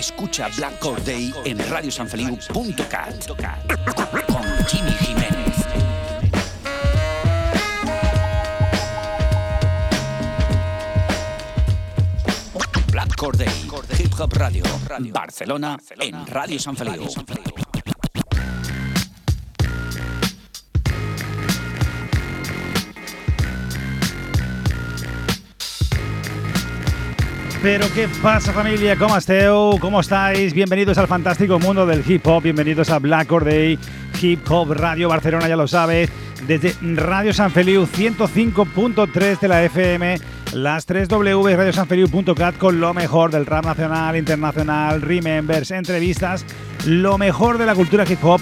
Escucha Black Day en radiosanfeliu.cat con Jimmy Jiménez. Black Day, Hip Hop Radio, Barcelona, en Radio San Feliu. Pero qué pasa familia, ¿cómo esteu? ¿Cómo estáis? Bienvenidos al fantástico mundo del hip hop, bienvenidos a Black Or Day Hip Hop Radio Barcelona, ya lo sabes, desde Radio San Feliu 105.3 de la FM, las 3 W radiosanfeliu.cat con lo mejor del rap nacional, internacional, remembers, entrevistas, lo mejor de la cultura hip hop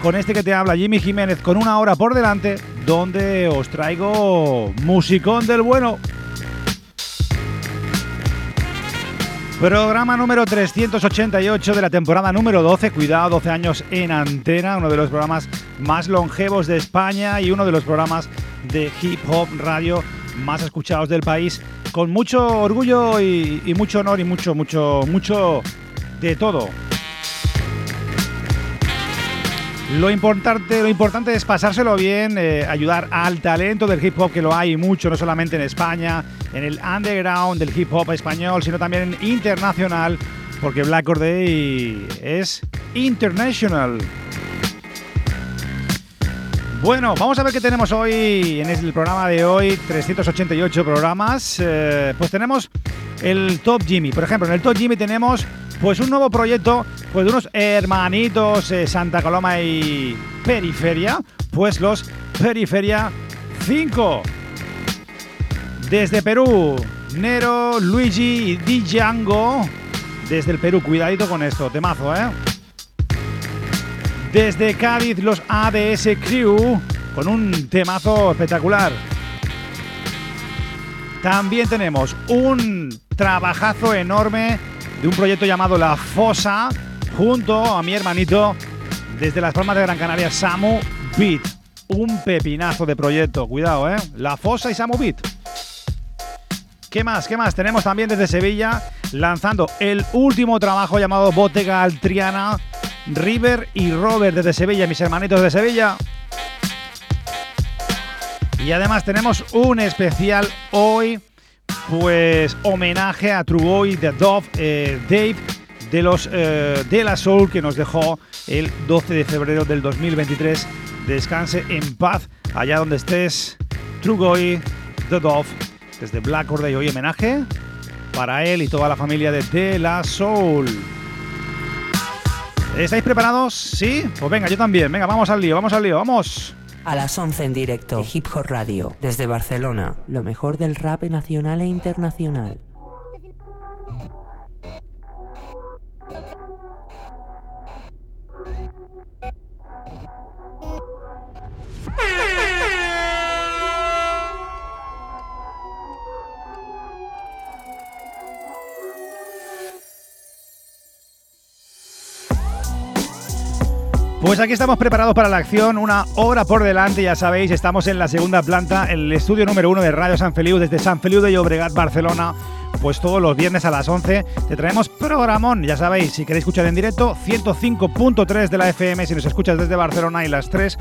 con este que te habla Jimmy Jiménez con una hora por delante donde os traigo musicón del bueno. Programa número 388 de la temporada número 12. Cuidado, 12 años en antena, uno de los programas más longevos de España y uno de los programas de hip hop radio más escuchados del país. Con mucho orgullo y, mucho honor y mucho, mucho, mucho de todo. Lo importante, lo importante es pasárselo bien, eh, ayudar al talento del hip hop, que lo hay mucho, no solamente en España, en el underground del hip hop español, sino también internacional, porque Black Or es international. Bueno, vamos a ver qué tenemos hoy en el programa de hoy, 388 programas. Eh, pues tenemos el Top Jimmy. Por ejemplo, en el Top Jimmy tenemos pues un nuevo proyecto pues de unos hermanitos eh, Santa Coloma y Periferia, pues los Periferia 5. Desde Perú, Nero, Luigi y Django. Desde el Perú, cuidadito con esto, temazo, ¿eh? Desde Cádiz, los ADS Crew, con un temazo espectacular. También tenemos un trabajazo enorme de un proyecto llamado La Fosa, junto a mi hermanito desde las Palmas de Gran Canaria, Samu Beat. Un pepinazo de proyecto, cuidado, ¿eh? La Fosa y Samu Beat. ¿Qué más? ¿Qué más? Tenemos también desde Sevilla lanzando el último trabajo llamado Botega Altriana, River y Robert desde Sevilla, mis hermanitos de Sevilla. Y además tenemos un especial hoy, pues homenaje a Truboy de Dove, eh, Dave de los eh, de la Soul que nos dejó el 12 de febrero del 2023. Descanse en paz allá donde estés, Trugoy, The Dove, desde Black Day. Hoy homenaje para él y toda la familia de De La Soul. ¿Estáis preparados? ¿Sí? Pues venga, yo también. Venga, vamos al lío, vamos al lío, vamos. A las 11 en directo, Hip Hop Radio, desde Barcelona, lo mejor del rap nacional e internacional. Pues aquí estamos preparados para la acción, una hora por delante, ya sabéis, estamos en la segunda planta, el estudio número uno de Radio San Feliu, desde San Feliu de Llobregat, Barcelona. Pues todos los viernes a las 11 te traemos programón, ya sabéis, si queréis escuchar en directo, 105.3 de la FM, si nos escuchas desde Barcelona y las 3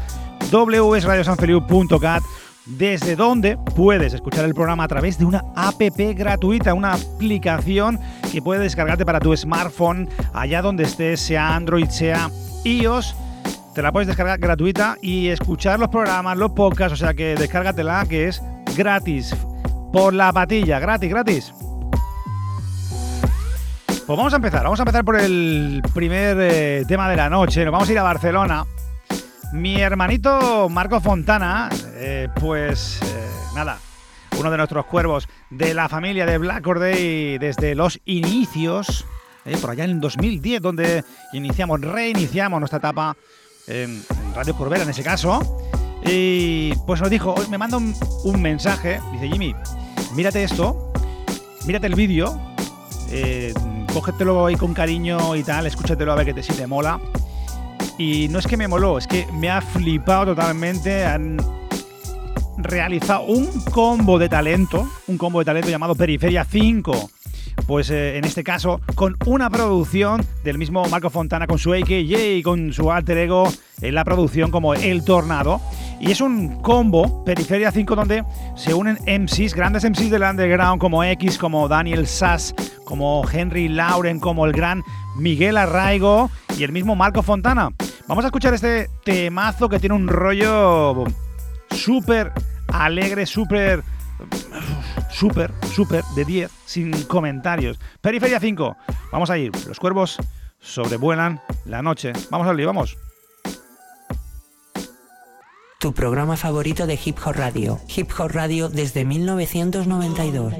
www.radiosanfeliu.cat desde donde puedes escuchar el programa a través de una app gratuita, una aplicación que puedes descargarte para tu smartphone, allá donde estés, sea Android, sea iOS te la puedes descargar gratuita y escuchar los programas, los podcasts, o sea que descárgatela que es gratis. Por la patilla, gratis, gratis. Pues vamos a empezar, vamos a empezar por el primer eh, tema de la noche. Nos vamos a ir a Barcelona. Mi hermanito Marco Fontana, eh, pues eh, nada, uno de nuestros cuervos de la familia de Black Day desde los inicios, por allá en 2010, donde iniciamos, reiniciamos nuestra etapa en Radio por Vera en ese caso. Y pues nos dijo, me manda un, un mensaje, dice Jimmy, mírate esto, mírate el vídeo, eh, cógetelo ahí con cariño y tal, escúchatelo a ver que te, si te mola. Y no es que me moló, es que me ha flipado totalmente. Han realizado un combo de talento, un combo de talento llamado Periferia 5 pues eh, en este caso con una producción del mismo Marco Fontana con su AKJ con su alter ego en la producción como El Tornado. Y es un combo, Periferia 5, donde se unen MCs, grandes MCs del underground como X, como Daniel Sass, como Henry Lauren, como el gran Miguel Arraigo y el mismo Marco Fontana. Vamos a escuchar este temazo que tiene un rollo súper alegre, súper súper, súper de 10, sin comentarios. Periferia 5, vamos a ir. Los cuervos sobrevuelan la noche. Vamos al lío, vamos. Tu programa favorito de Hip Hop Radio. Hip Hop Radio desde 1992.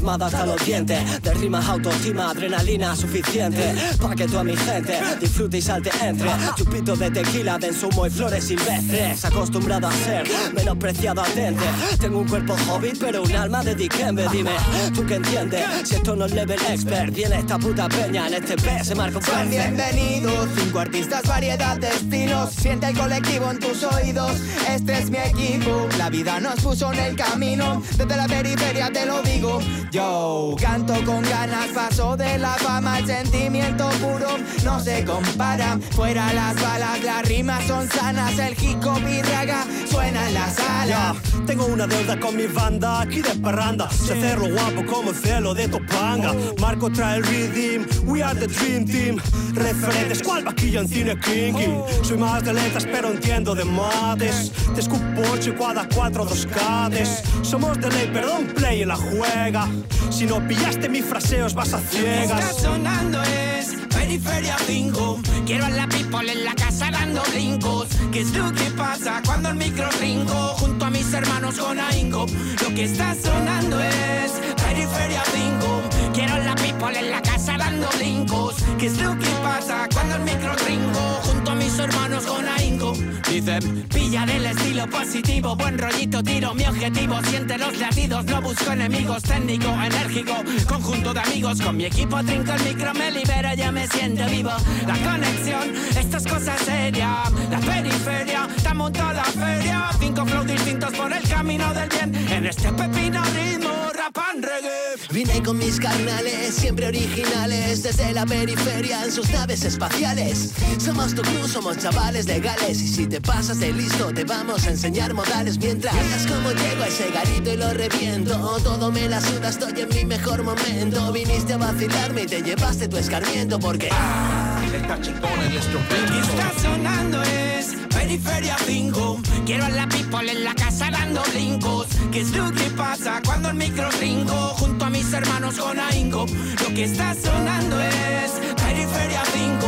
5 venimos armadas hasta los dientes. De rimas, autoestima, adrenalina suficiente Pa' que toda mi gente disfrute y salte entre. Chupito de tequila, de ensumo y flores silvestres Acostumbrado a ser menospreciado atente. Tengo un cuerpo hobbit pero un alma de Dikembe. Dime, ¿tú qué entiendes? Si esto no es level expert Viene esta puta peña en este P se marca un bienvenidos, cinco artistas, variedad de estilos. Siente el colectivo en tus oídos. Este es mi equipo La vida nos puso en el camino. Desde la periferia te lo digo. Yo canto con ganas, paso de la fama al sentimiento puro. No se compara, fuera las balas, las rimas son sanas. El hip hop y raga suena en la sala. tengo una deuda con mi banda, aquí de parranda. Se cerro guapo como el cielo de Topanga. Marco trae el rhythm, we are the dream team. Referentes, cual vaquilla en cine kinky. Soy más de letras, pero entiendo de mates. Te escupo 8 cuadra 4 dos cades. Somos de ley, perdón, play y la juega. Si no pillaste mis fraseos, vas a ciegas. Está sonando es Periferia 5. Quiero a la people en la casa dando brincos. ¿Qué es lo que pasa cuando el micro ringo? Junto a mis hermanos con ahínco. Lo que está sonando es Periferia 5. Quiero a la people en la casa dando brincos. ¿Qué es lo que pasa cuando el micro ringo? Junto a mis hermanos con ahínco. Dicen, pilla del estilo positivo, buen rollito, tiro mi objetivo, siente los latidos, no busco enemigos, técnico, enérgico, conjunto de amigos, con mi equipo trinco el micro, me libera, ya me siento vivo. La conexión, estas cosas serias, la periferia, estamos toda la feria, cinco flows distintos por el camino del bien, en este pepino ritmo, rapan reggae. Vine con mis carnales, siempre originales, desde la periferia en sus naves espaciales. Somos tu cruz, somos chavales legales, y si te pasas de listo, te vamos a enseñar modales mientras veas como llego a ese garito y lo reviento. Todo me la suda, estoy en mi mejor momento. Viniste a vacilarme y te llevaste tu escarmiento porque. Ah, está está sonando es Periferia 5. Quiero a la people en la casa dando brincos. ¿Qué es lo que pasa cuando el micro ringo? Junto a mis hermanos con ahínco. Lo que está sonando es Periferia 5.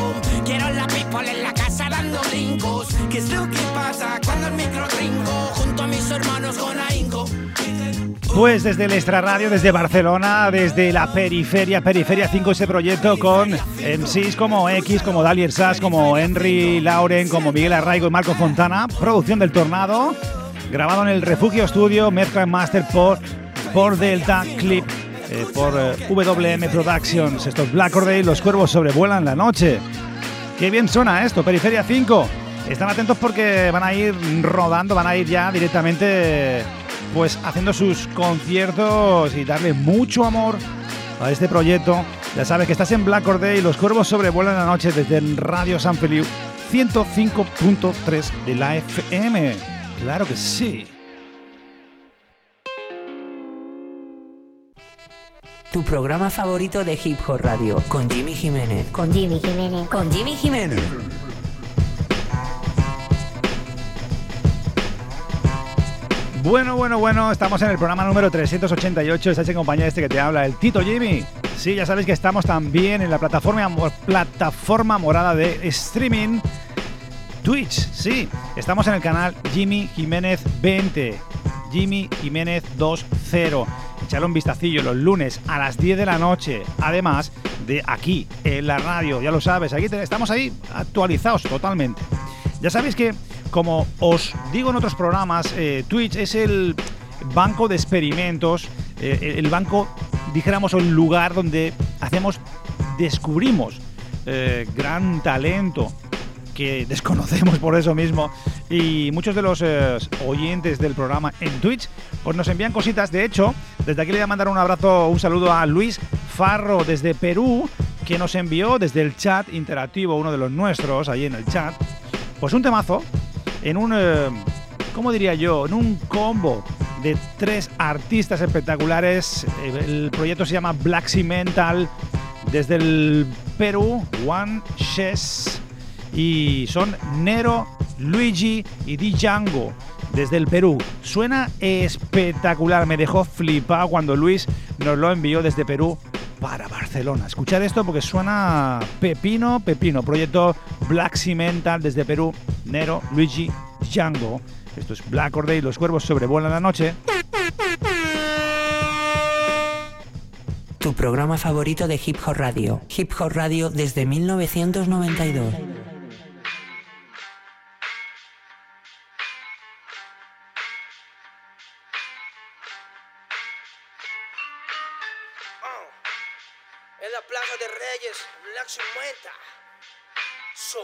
Quiero la people en la casa dando brincos. ¿Qué es lo que pasa cuando el micro ringo? Junto a mis hermanos con ahínco. Pues desde el Extra Radio, desde Barcelona, desde la periferia, Periferia 5, ese proyecto con MCs como X, como Dalier Sass, como Henry Lauren, como Miguel Arraigo y Marco Fontana, producción del Tornado, grabado en el Refugio Studio, mezcla master por, por Delta Clip eh, por eh, WM Productions. Estos Black Day, los cuervos sobrevuelan la noche. Qué bien suena esto, Periferia 5. Están atentos porque van a ir rodando, van a ir ya directamente pues haciendo sus conciertos y darle mucho amor a este proyecto. Ya sabes que estás en Black Day y los cuervos sobrevuelan la noche desde Radio San Feliu 105.3 de la FM. Claro que sí. Tu programa favorito de Hip Hop Radio con Jimmy Jiménez. Con Jimmy Jiménez. Con Jimmy Jiménez. Bueno, bueno, bueno, estamos en el programa número 388. Estás en compañía de este que te habla, el Tito Jimmy. Sí, ya sabéis que estamos también en la plataforma, plataforma morada de streaming Twitch. Sí, estamos en el canal Jimmy Jiménez 20, Jimmy Jiménez 20. Echale un vistacillo los lunes a las 10 de la noche. Además de aquí, en la radio, ya lo sabes, aquí estamos ahí actualizados totalmente. Ya sabéis que como os digo en otros programas, eh, Twitch es el banco de experimentos, eh, el banco, dijéramos, el lugar donde hacemos, descubrimos eh, gran talento que desconocemos por eso mismo y muchos de los oyentes del programa en Twitch pues nos envían cositas de hecho desde aquí le voy a mandar un abrazo un saludo a Luis Farro desde Perú que nos envió desde el chat interactivo uno de los nuestros ahí en el chat pues un temazo en un, eh, ¿cómo diría yo? En un combo de tres artistas espectaculares. Eh, el proyecto se llama Black Sea Mental desde el Perú, One Chess. Y son Nero, Luigi y Django desde el Perú. Suena espectacular, me dejó flipado cuando Luis nos lo envió desde Perú para Barcelona. Escuchad esto porque suena pepino, pepino. Proyecto Black Cimental desde Perú. Nero, Luigi, Django. Esto es Black Order y los cuervos sobrevuelan la noche. Tu programa favorito de Hip Hop Radio. Hip Hop Radio desde 1992.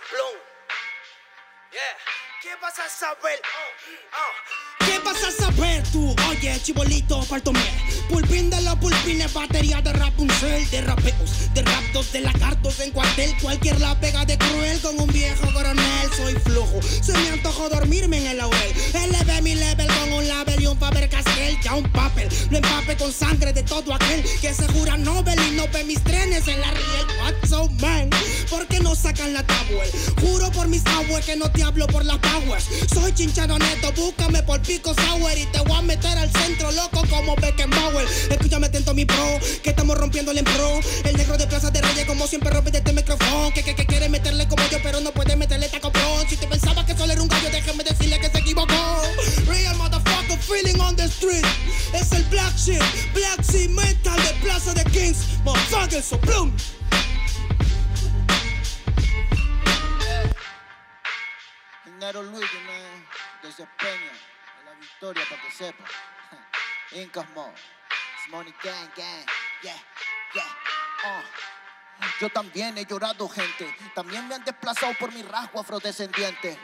Soplón. Yeah. ¿Qué vas a saber? Oh, oh. ¿Qué vas a saber tú? Oye, chibolito, faltomé. Pulpín de los pulpines, batería de Rapunzel, de rapeos, de raptos, de lagartos en cuartel. Cualquier la pega de cruel con un viejo coronel. Soy flojo, se me antojo dormirme en el laurel. Eleve mi level con un label y un Faber Castell. Ya un papel, lo empape con sangre de todo aquel que se jura Nobel y no ve mis trenes en la riel. What's so man? ¿Por qué no sacan la tablet? Juro por mis aguas que no te hablo por las powers. Soy chinchado neto, búscame por pico sour y te voy a meter al centro loco como Beckenbauer. Escúchame atento mi pro, que estamos rompiendo el pro. El negro de Plaza de Reyes como siempre rompe este micrófono. Que, que, que quiere meterle como yo, pero no puede meterle taco pro. Si te pensaba que solo era un gallo, déjame decirle que se equivocó. Real motherfucker feeling on the street. Es el black shit, black sea metal de Plaza de Kings. Motherfucker, so bloom. Nero Luigi, man, desde Peña, en la victoria para que sepa. Incas Mo, Money Gang Gang, yeah, yeah, uh. Yo también he llorado, gente. También me han desplazado por mi rasgo afrodescendiente.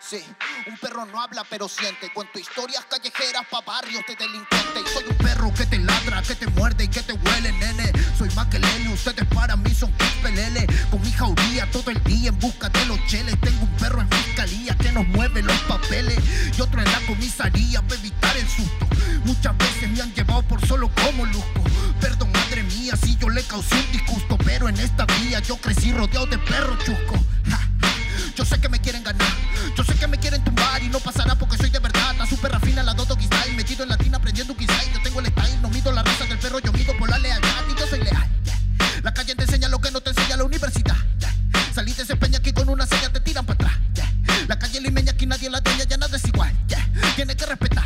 Sí, un perro no habla pero siente. Cuento historias callejeras pa' barrios de delincuentes. soy un perro que te ladra, que te muerde y que te huele, nene. Soy más que Lele, ustedes para mí son pelele. Con mi jauría todo el día en busca de los cheles. Tengo un perro en fiscalía que nos mueve los papeles. Y otro en la comisaría para evitar el susto. Muchas veces me han llevado por solo como luzco. Perdón, madre mía, si yo le causé un disgusto. Pero en esta vía yo crecí rodeado de perros chusco. Yo sé que me quieren ganar, yo sé que me quieren tumbar y no pasará porque soy de verdad. La super rafina, la dodo style, metido en latina aprendiendo quizá. Yo tengo el style, no mido la raza del perro, yo mido por la lealtad y yo soy leal. La calle te enseña lo que no te enseña la universidad. Saliste ese peña aquí con una seña te tiran para atrás. La calle limeña aquí nadie la dueña, ya nada es igual. Tiene que respetar,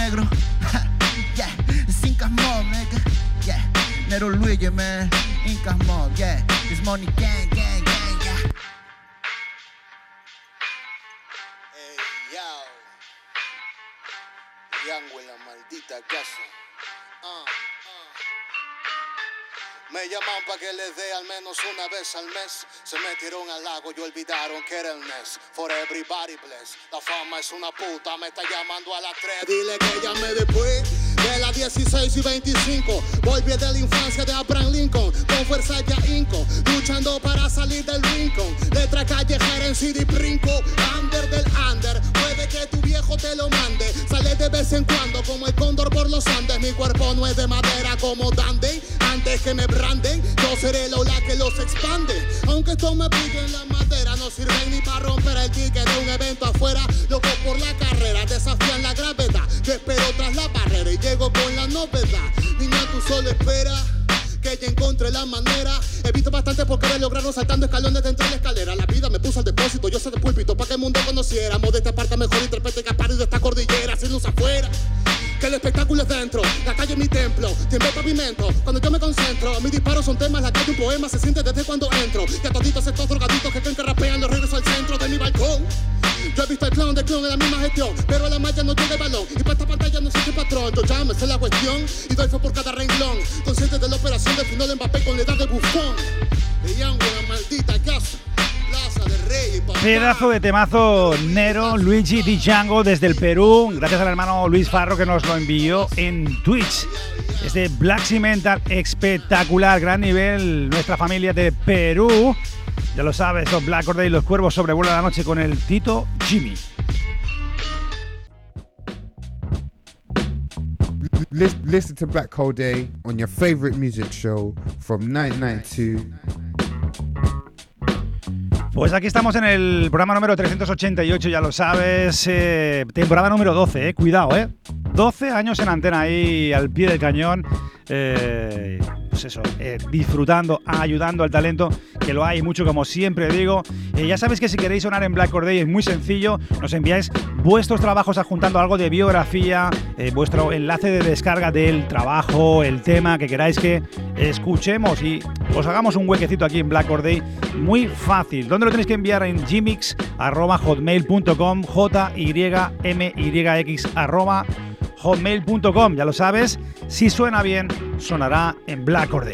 negro. yeah. Cinco mob, nigga. Yeah. Nero Luigi, man. Incas Mob, yeah. This money gang, gang, gang, yeah. Ey, yao. Yango en la maldita casa. Me llaman pa' que les dé al menos una vez al mes. Se metieron al lago y olvidaron que era el mes. For everybody bless. La fama es una puta, me está llamando a las 3. Dile que llame después. De las 16 y 25 Volví de la infancia de Abraham Lincoln Con fuerza ya inco Luchando para salir del rincón Letra callejera en CD Brinco Under del under Puede que tu viejo te lo mande Sale de vez en cuando como el cóndor por los Andes Mi cuerpo no es de madera como Dandy Antes que me branden Yo seré la ola que los expande Aunque esto me en la madera No sirven ni para romper el ticket de un evento afuera Loco por la carrera Desafían la gravedad Yo espero tras la barrera y llego con la novedad. Niña, tú solo espera que ya encontré la manera. He visto bastante porque querer lograrlo saltando escalones dentro de la escalera. La vida me puso al depósito, yo soy de púlpito para que el mundo conociéramos de esta parte mejor interprete que de esta cordillera, sin luz afuera. Que el espectáculo es dentro, la calle es mi templo, tiembla pavimento. Cuando yo me concentro, mis disparos son temas, la calle un poema se siente desde cuando entro. Y a toditos estos drogaditos que creen que rapean, los regreso al centro de mi balcón. Yo he visto el clown de clown en la misma gestión, pero a la malla no llega el balón. Y para esta pantalla no soy patrón, yo me sé la cuestión y doy fe por cada renglón. Consciente de la operación del final de Mbappé con la edad de bufón. De Young, la maldita casa. Pedazo de temazo Nero, Luigi Di Django desde el Perú, gracias al hermano Luis Farro que nos lo envió en Twitch. Este Black Cimental espectacular, gran nivel, nuestra familia de Perú. Ya lo sabes, los Black Order y los cuervos sobrevuelan la noche con el Tito Jimmy. Lis- Listen to Black Hole Day on your favorite music show from 1992. Pues aquí estamos en el programa número 388, ya lo sabes, eh, temporada número 12, eh, cuidado, eh. 12 años en antena ahí al pie del cañón, eh, pues eso, eh, disfrutando, ayudando al talento, que lo hay mucho como siempre digo. Eh, ya sabéis que si queréis sonar en Black Corday es muy sencillo, nos enviáis vuestros trabajos adjuntando algo de biografía, eh, vuestro enlace de descarga del trabajo, el tema que queráis que escuchemos y os hagamos un huequecito aquí en Black Corday, muy fácil. ¿Dónde lo tenéis que enviar? En gmix.hotmail.com, j y m y x arroba hotmail.com, ya lo sabes. Si suena bien, sonará en Black or.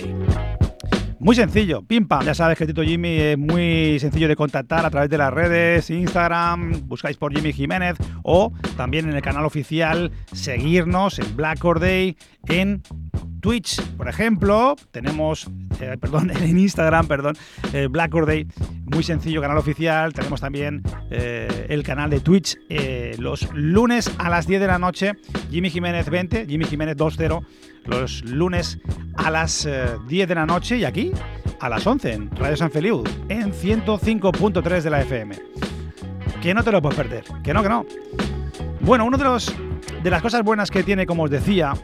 Muy sencillo, pim pam. Ya sabes que Tito Jimmy es muy sencillo de contactar a través de las redes, Instagram, buscáis por Jimmy Jiménez o también en el canal oficial, seguirnos en Black or en Twitch, por ejemplo, tenemos, eh, perdón, en Instagram, perdón, eh, Black or Day, muy sencillo, canal oficial. Tenemos también eh, el canal de Twitch eh, los lunes a las 10 de la noche, Jimmy Jiménez 20, Jimmy Jiménez 20, los lunes a las eh, 10 de la noche y aquí a las 11 en Radio San Feliu, en 105.3 de la FM. Que no te lo puedes perder, que no, que no. Bueno, uno de los de las cosas buenas que tiene, como os decía,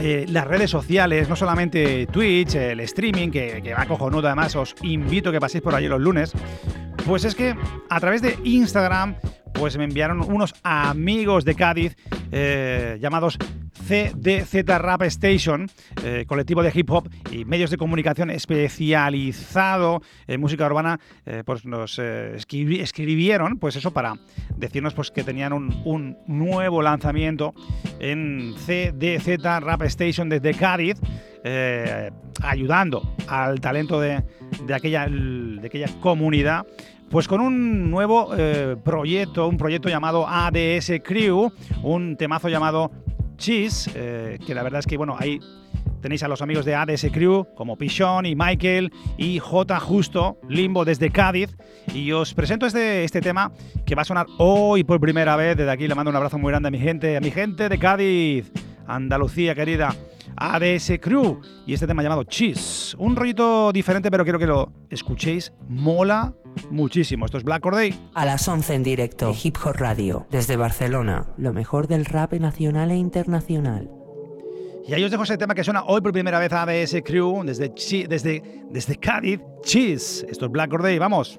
eh, las redes sociales, no solamente Twitch, el streaming, que, va cojonudo, además os invito a que paséis por allí los lunes, pues es que a través de Instagram, pues me enviaron unos amigos de Cádiz eh, llamados CDZ Rap Station, eh, colectivo de hip hop y medios de comunicación especializado en música urbana, eh, pues nos eh, escribi- escribieron, pues eso para decirnos pues que tenían un, nuevo lanzamiento en CDZ Rap Station desde Cádiz, ayudando al talento de, aquella, de aquella comunidad. Pues con un nuevo proyecto, un proyecto llamado ADS Crew, un temazo llamado Cheese, eh, que la verdad es que, bueno, ahí tenéis a los amigos de ADS Crew, como Pichón y Michael y J Justo, Limbo desde Cádiz. Y os presento este, este tema que va a sonar hoy por primera vez. Desde aquí le mando un abrazo muy grande a mi gente, a mi gente de Cádiz, Andalucía querida. ADS Crew y este tema llamado Cheese. Un rollito diferente, pero quiero que lo escuchéis. Mola muchísimo. Esto es Black or Day. A las 11 en directo, Hip Hop Radio, desde Barcelona, lo mejor del rap nacional e internacional. Y ahí os dejo ese tema que suena hoy por primera vez a ADS Crew desde, desde, desde Cádiz. Cheese. Esto es Black or Day. Vamos.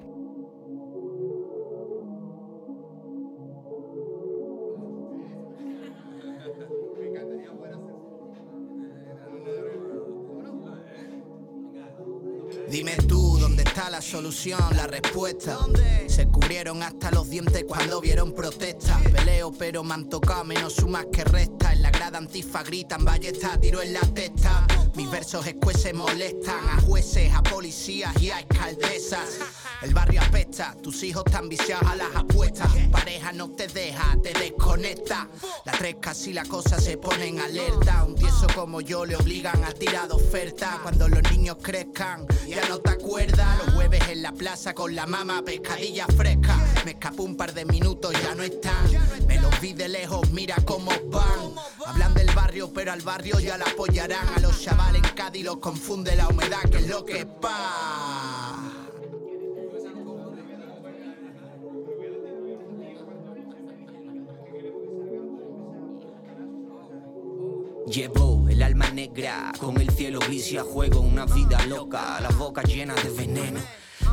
Dime tú, ¿dónde la solución, la respuesta? Se cubrieron hasta los dientes cuando vieron protestas. Peleo, pero me han tocado menos sumas que resta. En la grada antifa gritan, ballesta, tiro en la testa. Mis versos escueces molestan a jueces, a policías y a alcaldesas. El barrio apesta, tus hijos están viciados a las apuestas. Pareja no te deja, te desconecta. La tres casi la cosa se pone en alerta. Un tieso como yo le obligan a tirar de oferta. Cuando los niños crezcan, ya no te acuerdas. Jueves en la plaza con la mama, pescadilla fresca. Me escapó un par de minutos, ya no están. Me los vi de lejos, mira cómo van. Hablan del barrio, pero al barrio ya la apoyarán. A los chavales en Cádiz los confunde la humedad, que es lo que es pa. Llevo el alma negra con el cielo gris y a juego una vida loca, la boca llena de veneno.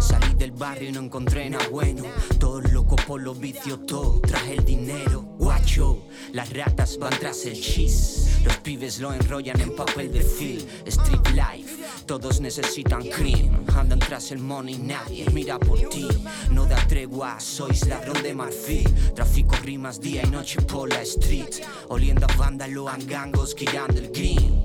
Salí del barrio y no encontré nada bueno. Todo loco por los vicios, todo tras el dinero. Guacho, las ratas van tras el cheese. Los pibes lo enrollan en papel de film. Street life, todos necesitan cream. Andan tras el money, nadie mira por ti. No da tregua, sois ladrón de marfil. Tráfico rimas día y noche por la street. Oliendo a vándalo, angangos, guiando el green.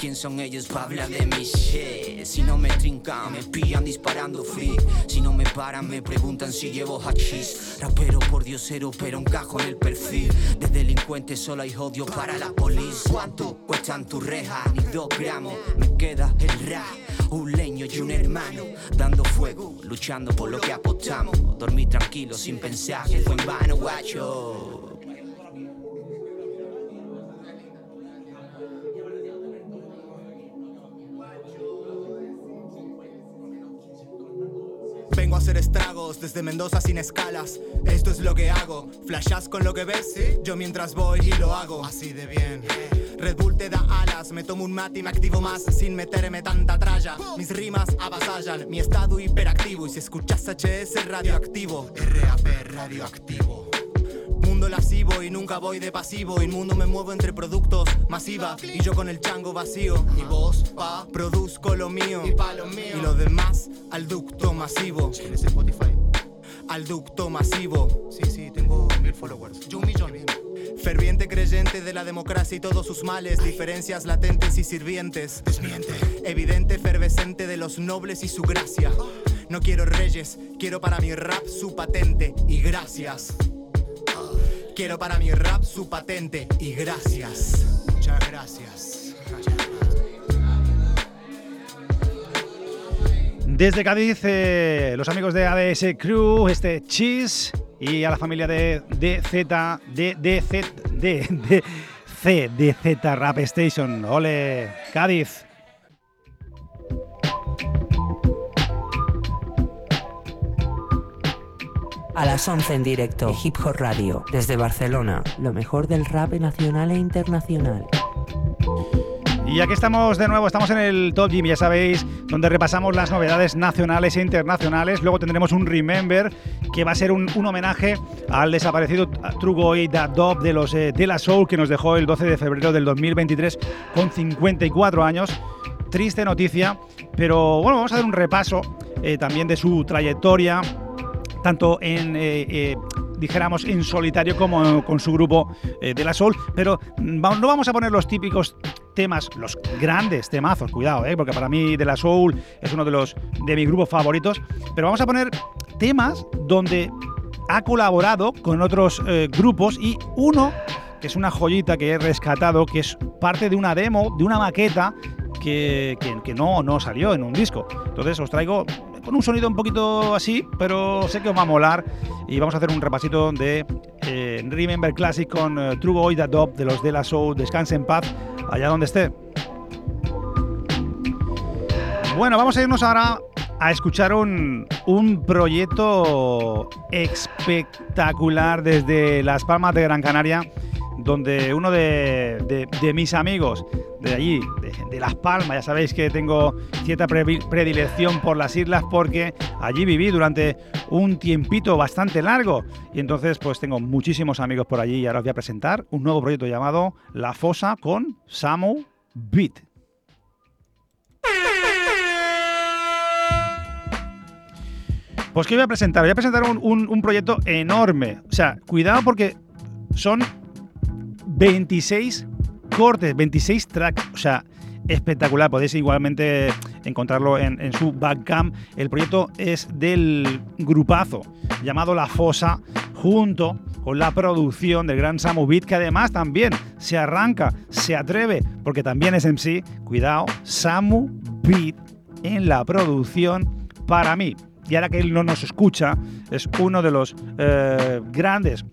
¿Quién son ellos para hablar de mi shit? Si no me trincan, me pillan disparando free. Si no me paran, me preguntan si llevo hachís. Rapero por diosero, pero encajo en el perfil. De delincuente solo hay odio para la policía. ¿Cuánto cuestan tus rejas? Ni dos gramos. Me queda el rap, un leño y un hermano. Dando fuego, luchando por lo que apostamos. Dormí tranquilo sin pensar que fue en vano, guacho. Vengo a hacer estragos desde Mendoza sin escalas. Esto es lo que hago. Flashas con lo que ves, yo mientras voy y lo hago. Así de bien. Red Bull te da alas, me tomo un mate y me activo más sin meterme tanta tralla. Mis rimas avasallan, mi estado hiperactivo. Y si escuchas HS radioactivo, RAP radioactivo. Mundo lascivo y nunca voy de pasivo. Inmundo me muevo entre productos masiva y yo con el chango vacío. Mi voz pa produzco lo mío y pa lo mío y lo demás al ducto masivo. ¿Tienes Spotify? Al ducto masivo. Sí, sí, tengo mil followers. Yo un millón. Ferviente creyente de la democracia y todos sus males, diferencias latentes y sirvientes. Desmiente. Evidente efervescente de los nobles y su gracia. No quiero reyes, quiero para mi rap su patente y gracias. Quiero para mi rap su patente y gracias. Muchas gracias. Desde Cádiz, eh, los amigos de ADS Crew, este Cheese y a la familia de DZ, de de, DZ Rap Station. Ole, Cádiz. A las 11 en directo, Hip Hop Radio, desde Barcelona, lo mejor del rap nacional e internacional. Y aquí estamos de nuevo, estamos en el Top Gym, ya sabéis, donde repasamos las novedades nacionales e internacionales. Luego tendremos un Remember, que va a ser un, homenaje al desaparecido Trugoy Dub de los eh, De La Soul, que nos dejó el 12 de febrero del 2023 con 54 años. Triste noticia, pero bueno, vamos a hacer un repaso eh, también de su trayectoria, tanto en, eh, eh, dijéramos, en solitario como con su grupo eh, de la Soul, pero mm, no vamos a poner los típicos temas, los grandes temazos, cuidado, porque para mí de la Soul es uno de los de mis grupos favoritos, pero vamos a poner temas donde ha colaborado con otros grupos y uno que es una joyita que he rescatado, que es parte de una demo, de una maqueta que, no, no salió en un disco. Entonces os traigo con un sonido un poquito así, pero sé que os va a molar y vamos a hacer un repasito de eh, Remember Classic con eh, True Boy That de los de la Soul, Descanse en paz, allá donde esté. Bueno, vamos a irnos ahora a escuchar un, un proyecto espectacular desde Las Palmas de Gran Canaria, donde uno de, mis amigos de allí, de, Las Palmas, ya sabéis que tengo cierta predilección por las islas porque allí viví durante un tiempito bastante largo y entonces pues tengo muchísimos amigos por allí y ahora os voy a presentar un nuevo proyecto llamado La Fosa con Samu Beat. Pues que voy a presentar, voy a presentar un proyecto enorme. O sea, cuidado porque son 26 cortes, 26 tracks. O sea, espectacular. Podéis igualmente encontrarlo en, en su Bandcamp. El proyecto es del grupazo llamado La Fosa, junto con la producción del gran Samu Beat, que además también se arranca, se atreve, porque también es MC. Cuidado, Samu Beat en la producción para mí. Y ahora que él no nos escucha, es uno de los eh, grandes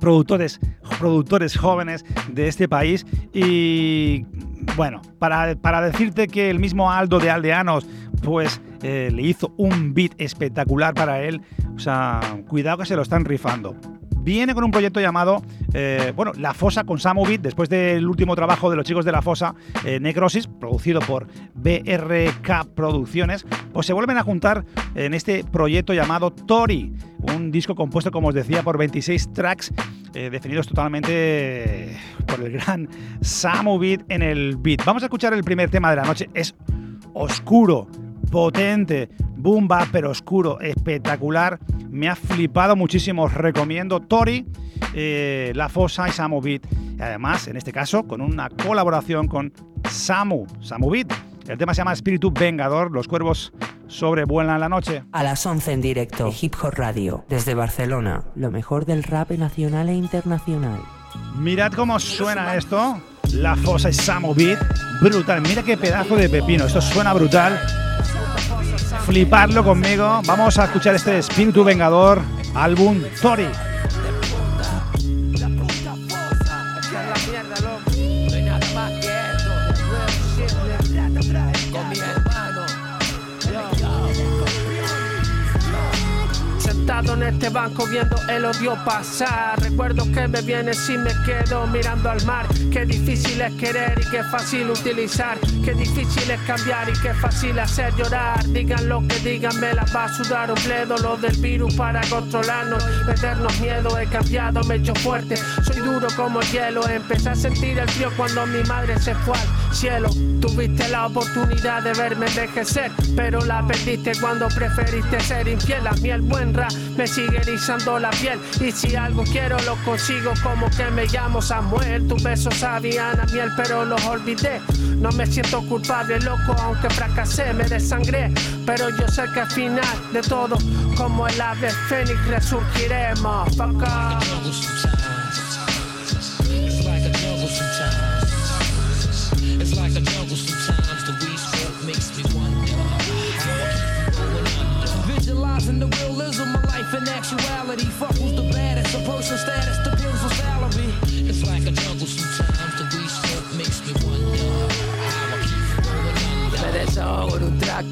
productores, productores jóvenes de este país. Y bueno, para, para decirte que el mismo Aldo de Aldeanos, pues eh, le hizo un beat espectacular para él. O sea, cuidado que se lo están rifando. Viene con un proyecto llamado, eh, bueno, La Fosa con Samu Beat, después del último trabajo de los chicos de La Fosa, eh, Necrosis, producido por BRK Producciones, pues se vuelven a juntar en este proyecto llamado Tori, un disco compuesto, como os decía, por 26 tracks eh, definidos totalmente por el gran Samu Beat en el beat. Vamos a escuchar el primer tema de la noche, es oscuro, potente, boom bap, pero oscuro, espectacular. Me ha flipado muchísimo, os recomiendo Tori, eh, La Fosa y Samu Beat. Y además, en este caso, con una colaboración con Samu, Samu Beat. El tema se llama Espíritu Vengador, los cuervos sobrevuelan la noche. A las 11 en directo, Hip Hop Radio, desde Barcelona, lo mejor del rap nacional e internacional. Mirad cómo suena esto. La Fosa y Samu Beat. Brutal. Mira qué pedazo de pepino. Esto suena brutal. Fliparlo conmigo. Vamos a escuchar este Espíritu Vengador, álbum Tori. En este banco viendo el odio pasar. Recuerdo que me viene si me quedo mirando al mar. Qué difícil es querer y qué fácil utilizar. Qué difícil es cambiar y qué fácil hacer llorar. Digan lo que digan, me la va a sudar un pledo. Lo del virus para controlarnos, meternos miedo. He cambiado, me he hecho fuerte. Soy duro como hielo. Empecé a sentir el frío cuando mi madre se fue al cielo. Tuviste la oportunidad de verme envejecer, pero la perdiste cuando preferiste ser infiel. A mí el buen rap me sigue erizando la piel. Y si algo quiero, lo consigo como que me llamo Samuel. Tus besos sabían a miel, pero los olvidé. No me siento culpable, loco, aunque fracasé, me desangré. Pero yo sé que al final de todo, como el ave fénix, resurgiremos. Fuck life in actuality. Fuck who's the baddest?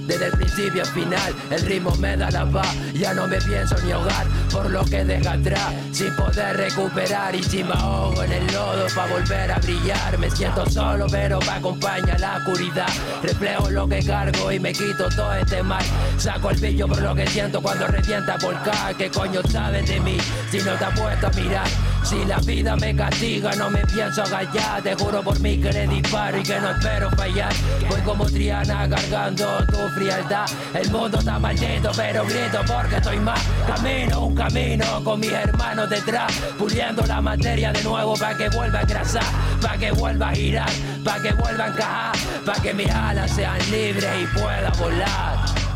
Desde el principio al final. El ritmo me da la paz, ya no me pienso ni ahogar por lo que deja atrás. Sin poder recuperar y si me ahogo en el lodo para volver a brillar. Me siento solo, pero me acompaña la oscuridad. Reflejo lo que cargo y me quito todo este mal. Saco el brillo por lo que siento cuando revienta volcán. ¿Qué coño sabes de mí si no te has puesto a mirar? Si la vida me castiga, no me pienso agallar. Te juro por mí que le disparo y que no espero fallar. Voy como Triana cargando tu frialdad. El mundo está maldito, pero grito porque estoy más. Camino un camino con mis hermanos detrás. Puliendo la materia de nuevo para que vuelva a engrasar. Para que vuelva a girar, para que vuelva a encajar. Para que mis alas sean libres y pueda volar.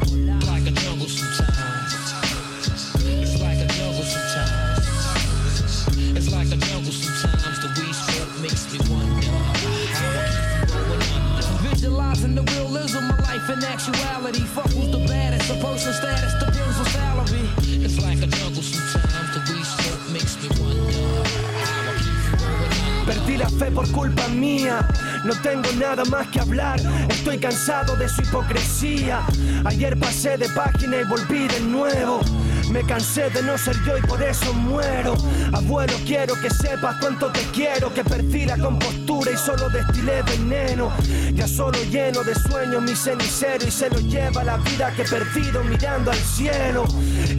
Visualizing the realism of life in actuality. Fuck who's the baddest? A person status depends on salary. It's like a jungle sometimes. The weed smoke makes me wonder how I keep from going under. Perdí la fe por culpa mía. No tengo nada más que hablar. Estoy cansado de su hipocresía. Ayer pasé de página y volví de nuevo. Me cansé de no ser yo y por eso muero. Abuelo, quiero que sepas cuánto te quiero. Que perdí la compostura y solo destilé veneno. Ya solo lleno de sueños mi cenicero y se lo lleva la vida que he perdido mirando al cielo.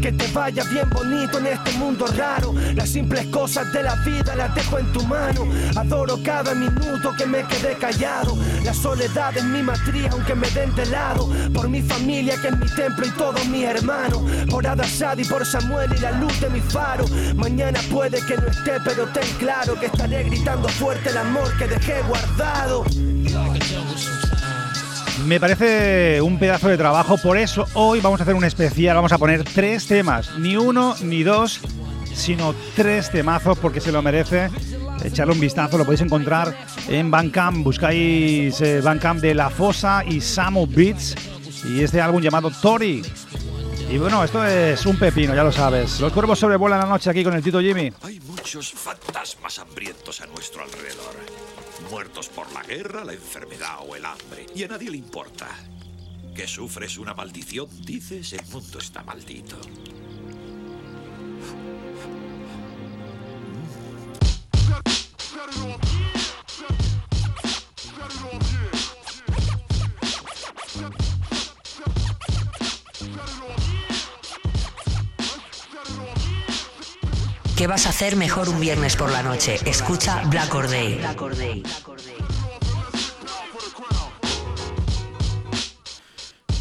Que te vaya bien bonito en este mundo raro. Las simples cosas de la vida las dejo en tu mano. Adoro cada minuto que me quedé callado. La soledad es mi matriz aunque me den de lado. Por mi familia que es mi templo y todos mis hermanos. Por Adasad y por Samuel y la luz de mi faro. Mañana puede que no esté, pero ten claro que estaré gritando fuerte el amor que dejé guardado. Me parece un pedazo de trabajo, por eso hoy vamos a hacer un especial, vamos a poner tres temas, ni uno ni dos, sino tres temazos porque se lo merece. Echarle un vistazo, lo podéis encontrar en Bandcamp, buscáis eh, Bandcamp de La Fosa y Samu Beats y este álbum llamado Tori. Y bueno, esto es un pepino, ya lo sabes. Los cuervos sobrevuelan la noche aquí con el Tito Jimmy. Hay muchos fantasmas hambrientos a nuestro alrededor. Muertos por la guerra, la enfermedad o el hambre. Y a nadie le importa. Que sufres una maldición, dices, el mundo está maldito. ¿Qué vas a hacer mejor un viernes por la noche? Escucha Black or Day.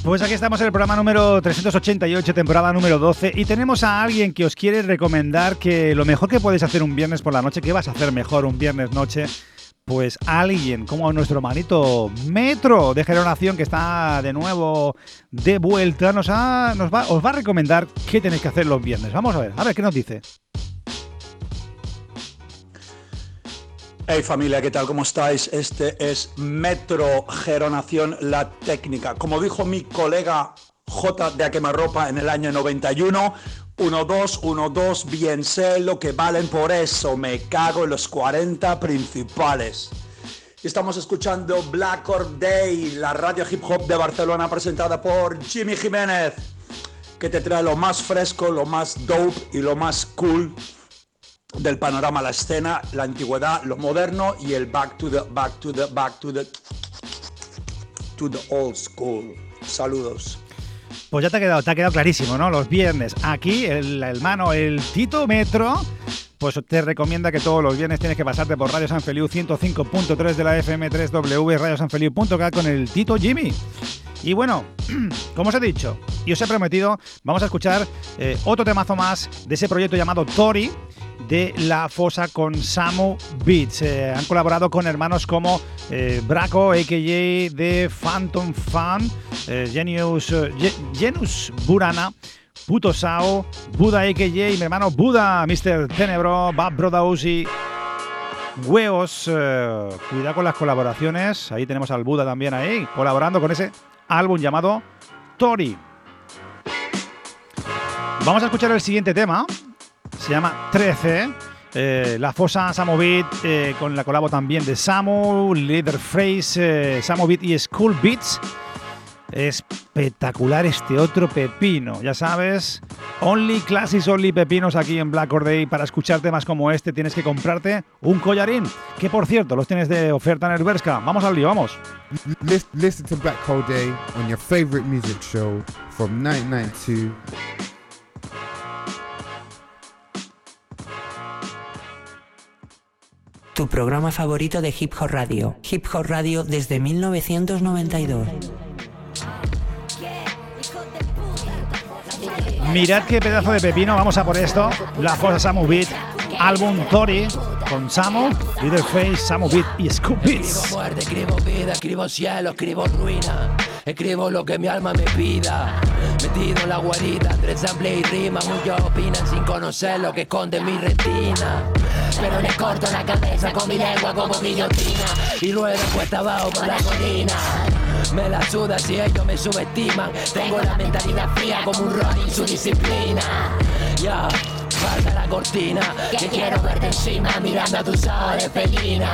Pues aquí estamos en el programa número 388, temporada número 12, y tenemos a alguien que os quiere recomendar que lo mejor que podéis hacer un viernes por la noche, ¿qué vas a hacer mejor un viernes noche? Pues alguien como nuestro manito Metro de Generación que está de nuevo de vuelta, nos, ha- nos va, os va a recomendar qué tenéis que hacer los viernes. Vamos a ver, a ver qué nos dice. Hey familia, ¿qué tal? ¿Cómo estáis? Este es Metro Geronación La Técnica. Como dijo mi colega J de A Quemarropa en el año 91, 1-2, 1-2, bien sé lo que valen por eso, me cago en los 40 principales. Estamos escuchando Black Or Day, la radio hip hop de Barcelona presentada por Jimmy Jiménez, que te trae lo más fresco, lo más dope y lo más cool del panorama, la escena, la antigüedad, lo moderno y el back to the, back to the, back to the, to the old school. Saludos. Pues ya te ha quedado, te ha quedado clarísimo, ¿no? Los viernes aquí, el hermano, el Tito Metro, pues te recomienda que todos los viernes tienes que pasarte por Radio San Feliu 105.3 de la FM 3W, radiosanfeliu.cat con el Tito Jimmy. Y bueno, como os he dicho y os he prometido, vamos a escuchar eh, otro temazo más de ese proyecto llamado Tori de La Fosa con Samu Beats. Eh, han colaborado con hermanos como eh, Braco, a.k.a. de Phantom Fan, eh, Genius, eh, Burana, Puto Sao, Buda, a.k.a. y mi hermano Buda, Mr. Tenebro, Bab Brodausi, Huevos. eh, cuidado con las colaboraciones. Ahí tenemos al Buda también ahí, colaborando con ese álbum llamado Tori. Vamos a escuchar el siguiente tema. Se llama 13. Eh, la fosa Samu Beat eh, con la colabo también de Samu, Leader Phrase, eh, Samu Beat y School Beats. Espectacular este otro pepino, ya sabes. Only Classics, Only Pepinos aquí en Black Or Day. Para escuchar temas como este tienes que comprarte un collarín, que por cierto los tienes de oferta en el Berska. Vamos al lío, vamos. Lis- Listen to Black Hole Day on your favorite music show from 1992. Tu programa favorito de Hip Hop Radio. Hip Hop Radio desde 1992. Mirad qué pedazo de pepino, vamos a por esto. La fosa Samu Beat, álbum Tori con Samu, Leader Face, Samu Beat y Scoop Escribo Beats. muerte, escribo vida, escribo cielo, escribo ruina. Escribo lo que mi alma me pida. En la guarida, entre sample y rima. Muchos opinan sin conocer lo que esconde mi retina. Pero le corto la cabeza con mi lengua como guillotina. Y luego cuesta abajo por la colina. Me la suda si ellos me subestiman. Tengo la mentalidad fría como un Ronin, su disciplina. Ya. falta la cortina Que quiero verte encima mirando a tus ojos de pelina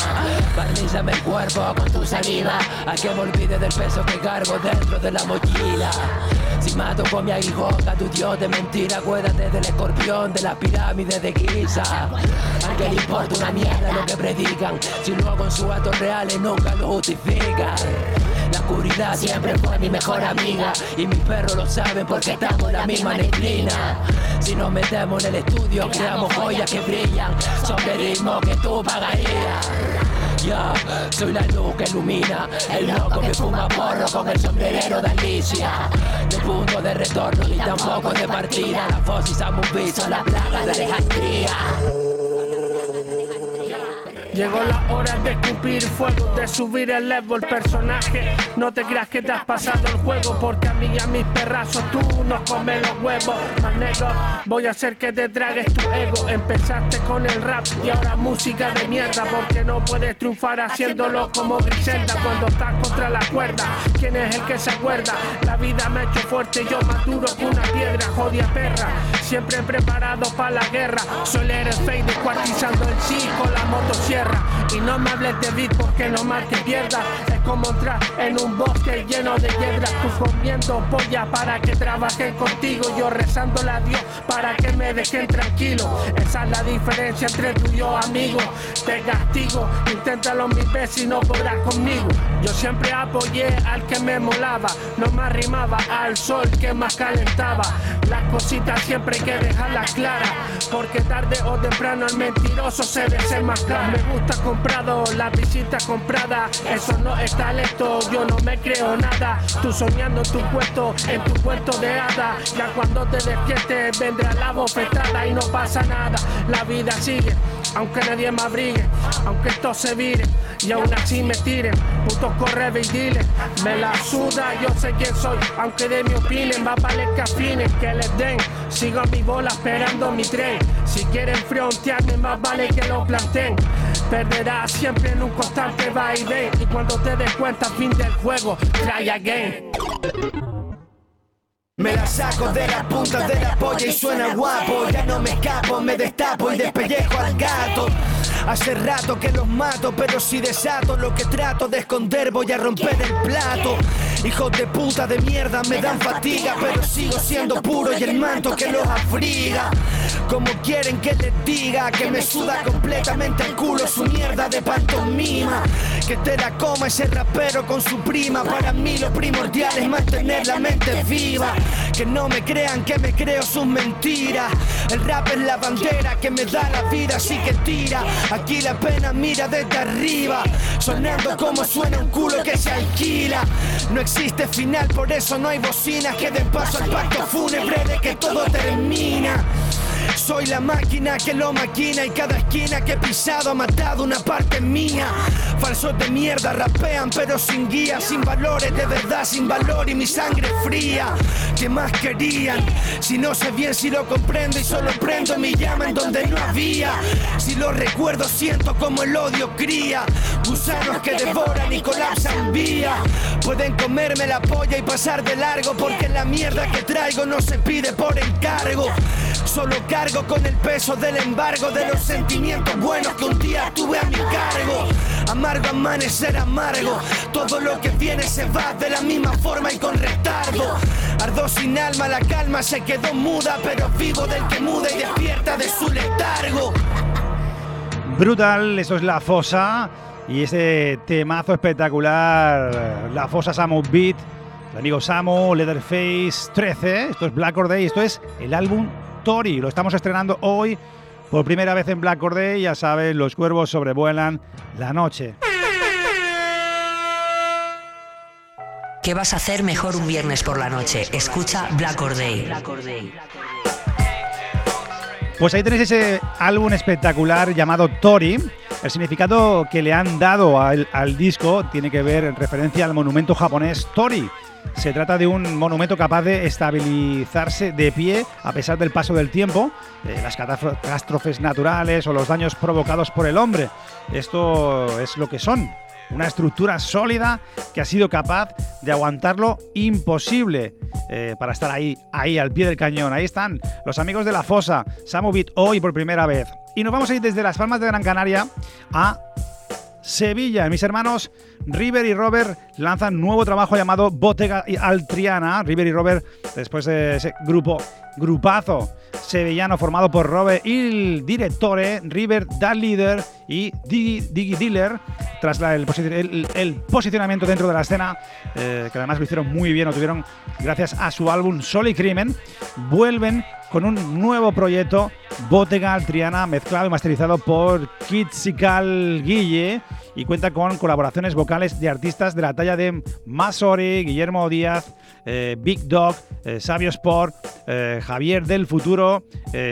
Barnízame el cuerpo con tu saliva A que me olvide del peso que cargo dentro de la mochila si mato con mi aguijón a tu dios de mentira, acuérdate del escorpión de la pirámide de Giza. A que le importa una mierda lo que predican, si luego en sus actos reales nunca lo justifican. La oscuridad siempre fue mi mejor amiga y mis perros lo saben porque estamos en la misma neblina. Si nos metemos en el estudio, creamos joyas que brillan sobre el ritmo que tú pagarías. Soy la luz que ilumina, el loco que fuma porro con el sombrerero de Alicia. No punto de retorno ni tampoco de partida, la fosis a son la plaga de Alejandría. Llegó la hora de escupir fuego, de subir el level personaje. No te creas que te has pasado el juego, porque a mí y a mis perrazos tú no comes los huevos. Más voy a hacer que te tragues tu ego. Empezaste con el rap y ahora música de mierda, porque no puedes triunfar haciéndolo como Griselda cuando estás contra la cuerda. ¿Quién es el que se acuerda? La vida me ha hecho fuerte, yo maduro que una piedra, jodia perra. Siempre preparado para la guerra. Soy el fade descuartizando Y no me hables de beat porque no más que pierda. Es como entrar en un bosque lleno de piedras. Tú comiendo polla para que trabajen contigo. Yo rezándole a Dios para que me dejen tranquilo. Esa es la diferencia entre tú y yo, amigo. Te castigo, inténtalo mil veces y no podrás conmigo. Yo siempre apoyé al que me molaba. No me arrimaba al sol que más calentaba. Las cositas siempre hay que dejarlas claras. Porque tarde o temprano el mentiroso se desenmascara. Me gusta comprado, la visita comprada. Eso no es talento, yo no me creo nada. Tú soñando tu puesto, en tu puerto de hada. Ya cuando te despiertes vendrá la bofetada y no pasa nada. La vida sigue, aunque nadie me abrigue, aunque esto se vire y aún así me tiren. Puto corre y dile, me la suda, yo sé quién soy, aunque de mi opinen, va a valer que afinen, que les den. Sigo mi bola esperando mi tren. Si quieren frontearme, más vale que lo planteen. Perderás siempre en un constante va y ven. Y cuando te des cuenta, fin del juego, try again. Me la saco de la punta de la polla y suena guapo. Ya no me escapo, me destapo y despellejo al gato. Hace rato que los mato, pero si desato lo que trato de esconder, voy a romper el plato. Hijos de puta de mierda me dan fatiga, pero sigo siendo puro y el manto que los abriga. Como quieren que les diga que me suda completamente el culo su mierda de pantomima. Que te la coma ese rapero con su prima. Para mí lo primordial es mantener la mente viva. Que no me crean que me creo sus mentiras. El rap es la bandera que me da la vida, así que tira. Aquí la pena mira desde arriba. Sonando como suena un culo que se alquila. No existe final, por eso no hay bocinas que den paso al pacto fúnebre de que todo termina. Soy la máquina que lo maquina y cada esquina que he pisado ha matado una parte mía. Falsos de mierda rapean pero sin guía, sin valores de verdad, sin valor y mi sangre fría. ¿Qué más querían? Si no sé bien si lo comprendo y solo prendo mi llama en donde no había. Si lo recuerdo siento como el odio cría. Gusanos que devoran y colapsan vía. Pueden comerme la polla y pasar de largo porque la mierda que traigo no se pide por encargo. Solo cargo con el peso del embargo de los sentimientos buenos que un día tuve a mi cargo. Amargo amanecer amargo, todo lo que viene se va de la misma forma y con retardo. Ardo sin alma, la calma se quedó muda, pero vivo del que muda y despierta de su letargo. Brutal, eso es La Fosa y ese temazo espectacular, La Fosa Samu Beat, el amigo Samu, Leatherface 13, esto es Black Or Day, esto es el álbum Tori. Lo estamos estrenando hoy por primera vez en Black Day. Ya sabes, los cuervos sobrevuelan la noche. ¿Qué vas a hacer mejor un viernes por la noche? Escucha Black Day. Pues ahí tenéis ese álbum espectacular llamado Tori. El significado que le han dado al, al disco tiene que ver en referencia al monumento japonés Tori, se trata de un monumento capaz de estabilizarse de pie a pesar del paso del tiempo, las catástrofes naturales o los daños provocados por el hombre. Esto es lo que son una estructura sólida que ha sido capaz de aguantar lo imposible eh, para estar ahí, ahí al pie del cañón. Ahí están los amigos de la fosa, Samovit hoy por primera vez. Y nos vamos a ir desde las Palmas de Gran Canaria a Sevilla. Mis hermanos River y Robert lanzan nuevo trabajo llamado Bottega Altriana. River y Robert, después de ese grupo, grupazo sevillano formado por Robert il Direttore, River Da Leader y Diggy, Dealer, tras el, posicionamiento dentro de la escena, eh, que además lo hicieron muy bien, lo tuvieron gracias a su álbum Sol y Crimen, vuelven con un nuevo proyecto, Bottega Altriana, mezclado y masterizado por Kitsical Guille y cuenta con colaboraciones vocales de artistas de la talla de Masori, Guillermo Díaz, eh, Big Dog, eh, Sabio Sport, eh, Javier del Futuro,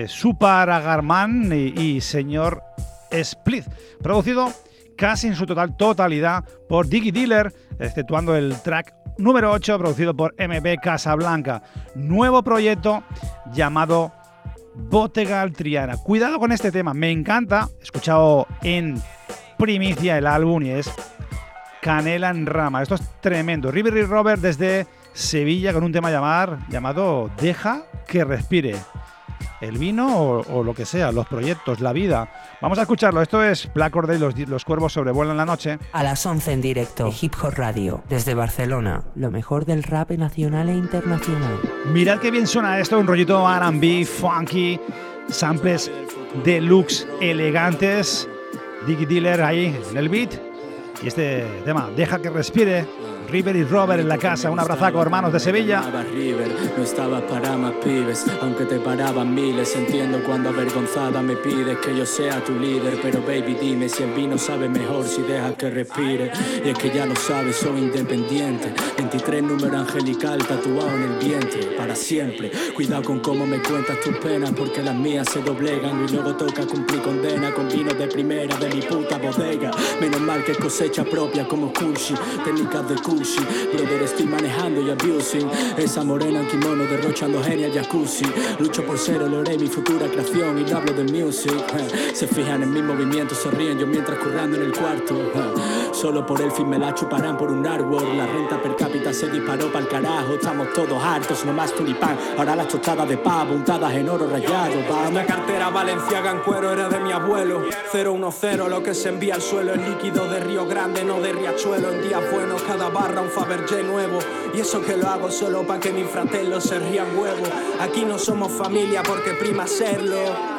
Super Agarman y, Señor Split. Producido casi en su total totalidad por Diggy Dealer, exceptuando el track número 8 producido por MB Casablanca. Nuevo proyecto llamado Bottega Altriana. Cuidado con este tema, me encanta. He escuchado en primicia el álbum y es Canela en Rama. Esto es tremendo. River y Robert desde Sevilla con un tema llamado Deja que respire. El vino o, lo que sea, los proyectos, la vida. Vamos a escucharlo. Esto es Black Order, los, los cuervos sobrevuelan la noche. A las 11 en directo, Hip Hop Radio, desde Barcelona. Lo mejor del rap nacional e internacional. Mirad qué bien suena esto, un rollito RB, funky, samples deluxe, elegantes. Diggy Dealer ahí en el beat. Y este tema, Deja que respire, River y Robert en la casa. Un abrazaco, hermanos de Sevilla. River, no estaba para más pibes, aunque te paraban miles. Entiendo cuando avergonzada me pides que yo sea tu líder. Pero baby, dime si el vino sabe mejor si dejas que respire. Y es que ya lo sabes, soy independiente. 23 número angelical tatuado en el vientre, para siempre. Cuidado con cómo me cuentas tus penas, porque las mías se doblegan. Y luego toca cumplir condena con vino de primera de mi puta bodega. Menos mal que cosecha propia como Kushi, técnicas de Kushi Brother, estoy manejando y abusing. Esa morena en kimono derrochando genial jacuzzi. Lucho por ser oloré mi futura creación y hablo de music. Se fijan en mi movimiento, se ríen yo mientras currando en el cuarto. Solo por el fin me la chuparán por un artwork. La renta per cápita se disparó para el carajo. Estamos todos hartos, no más tulipán. Ahora las tostadas de pavo, untadas en oro rayado. Vamos. La cartera valenciaga en cuero era de mi abuelo. 010, lo que se envía al suelo es líquido de Río Grande, no de Riachuelo. En días buenos cada bar un Fabergé nuevo. Y eso que lo hago solo para que mi fratello se rían huevo. Aquí no somos familia porque prima serlo.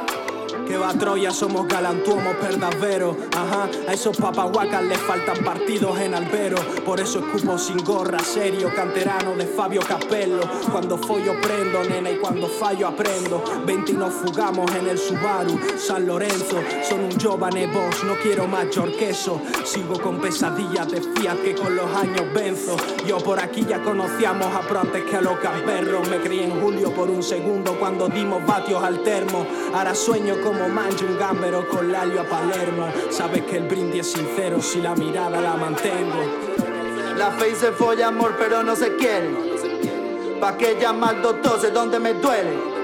Que va Troya, somos galantuomos perdaveros. Ajá, a esos papahuacas les faltan partidos en albero. Por eso escupo sin gorra, serio, canterano de Fabio Capello. Cuando follo prendo, nena, y cuando fallo aprendo. 20 y nos fugamos en el Subaru, San Lorenzo. Son un giovane boss, no quiero mayor que eso. Sigo con pesadillas de Fiat que con los años venzo. Yo por aquí ya conocíamos a pro que a los camperros. Me crié en julio por un segundo cuando dimos vatios al termo. Ahora sueño como manjo un gambero con lalio a Palermo. Sabes que el brindis es sincero si la mirada la mantengo. La fe se folla amor, pero no se quiere. Pa' que llama al doctor, sé dónde me duele.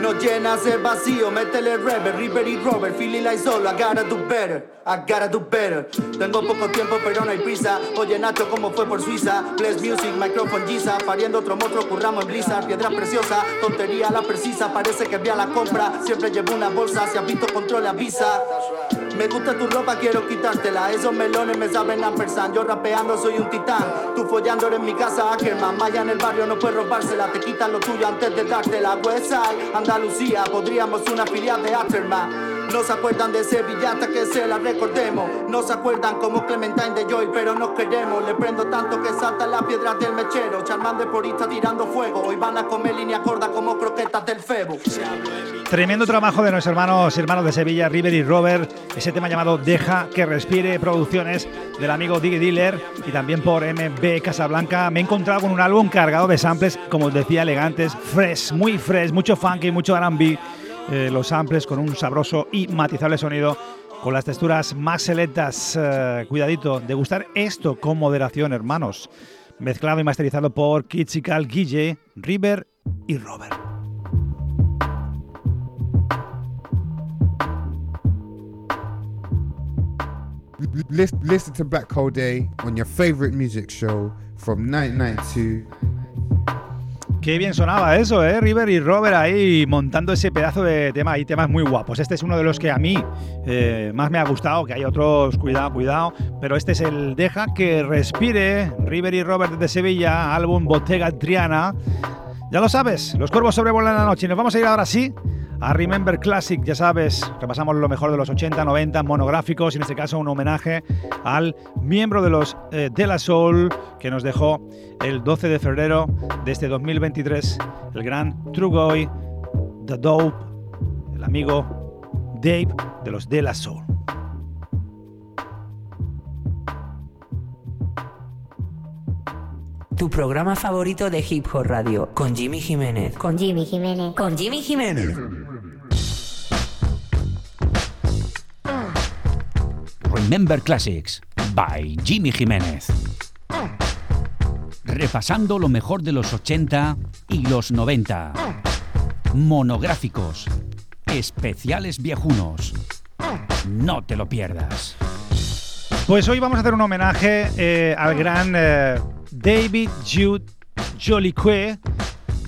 No llenas el vacío, métele Rebel, River y Robert, feeling like solo, I gotta do better, I gotta do better. Tengo poco tiempo, pero no hay prisa. Oye, Nacho, como fue por Suiza? Bless Music, Microphone Giza, pariendo otro monstruo, curramos en Blizzard, piedra preciosa, tontería la precisa, parece que vi a la compra. Siempre llevo una bolsa, si has visto control, avisa. Me gusta tu ropa, quiero quitártela. Esos melones me saben a persan. Yo rapeando soy un titán. Tú follando en mi casa, Ackerman. Maya en el barrio no puedes robársela. Te quitan lo tuyo antes de dártela. Westside, Andalucía, podríamos una filial de Aftermath. No se acuerdan de Sevilla hasta que se la recordemos. No se acuerdan como Clementine de Joy, pero nos queremos. Le prendo tanto que saltan las piedras del mechero. Charmán de porista tirando fuego. Hoy van a comer línea corta como croquetas del febo. Tremendo trabajo de nuestros hermanos, hermanos de Sevilla, River y Robert. Ese tema llamado Deja que respire, producciones del amigo Diggy Dealer y también por MB Casablanca. Me he encontrado con un álbum cargado de samples, como decía, elegantes, fresh, muy fresh, mucho funky, mucho R&B eh, los samples con un sabroso y matizable sonido, con las texturas más selectas. Eh, cuidadito, de gustar esto con moderación, hermanos. Mezclado y masterizado por Kitsikal Guille, River y Robert. Listen to Black Hole Day on your favorite music show from 1992. Qué bien sonaba eso, ¿eh? River y Robert ahí montando ese pedazo de tema. Hay temas muy guapos. Este es uno de los que a mí eh, más me ha gustado, que hay otros, cuidado, cuidado. Pero este es el Deja que respire. River y Robert desde Sevilla, álbum Bottega Triana. Ya lo sabes, los cuervos sobrevuelan la noche. Y nos vamos a ir ahora sí a Remember Classic, ya sabes, repasamos lo mejor de los 80, 90 monográficos y en este caso un homenaje al miembro de los eh, De La Soul que nos dejó el 12 de febrero de este 2023, el gran Trugoy, The Dope, el amigo Dave de los De La Soul. Tu programa favorito de Hip Hop Radio con Jimmy Jiménez. Con Jimmy Jiménez. Con Jimmy Jiménez. Remember Classics by Jimmy Jiménez. Repasando lo mejor de los 80 y los 90. Monográficos. Especiales viejunos. No te lo pierdas. Pues hoy vamos a hacer un homenaje eh, al gran eh, David Jude Jolique,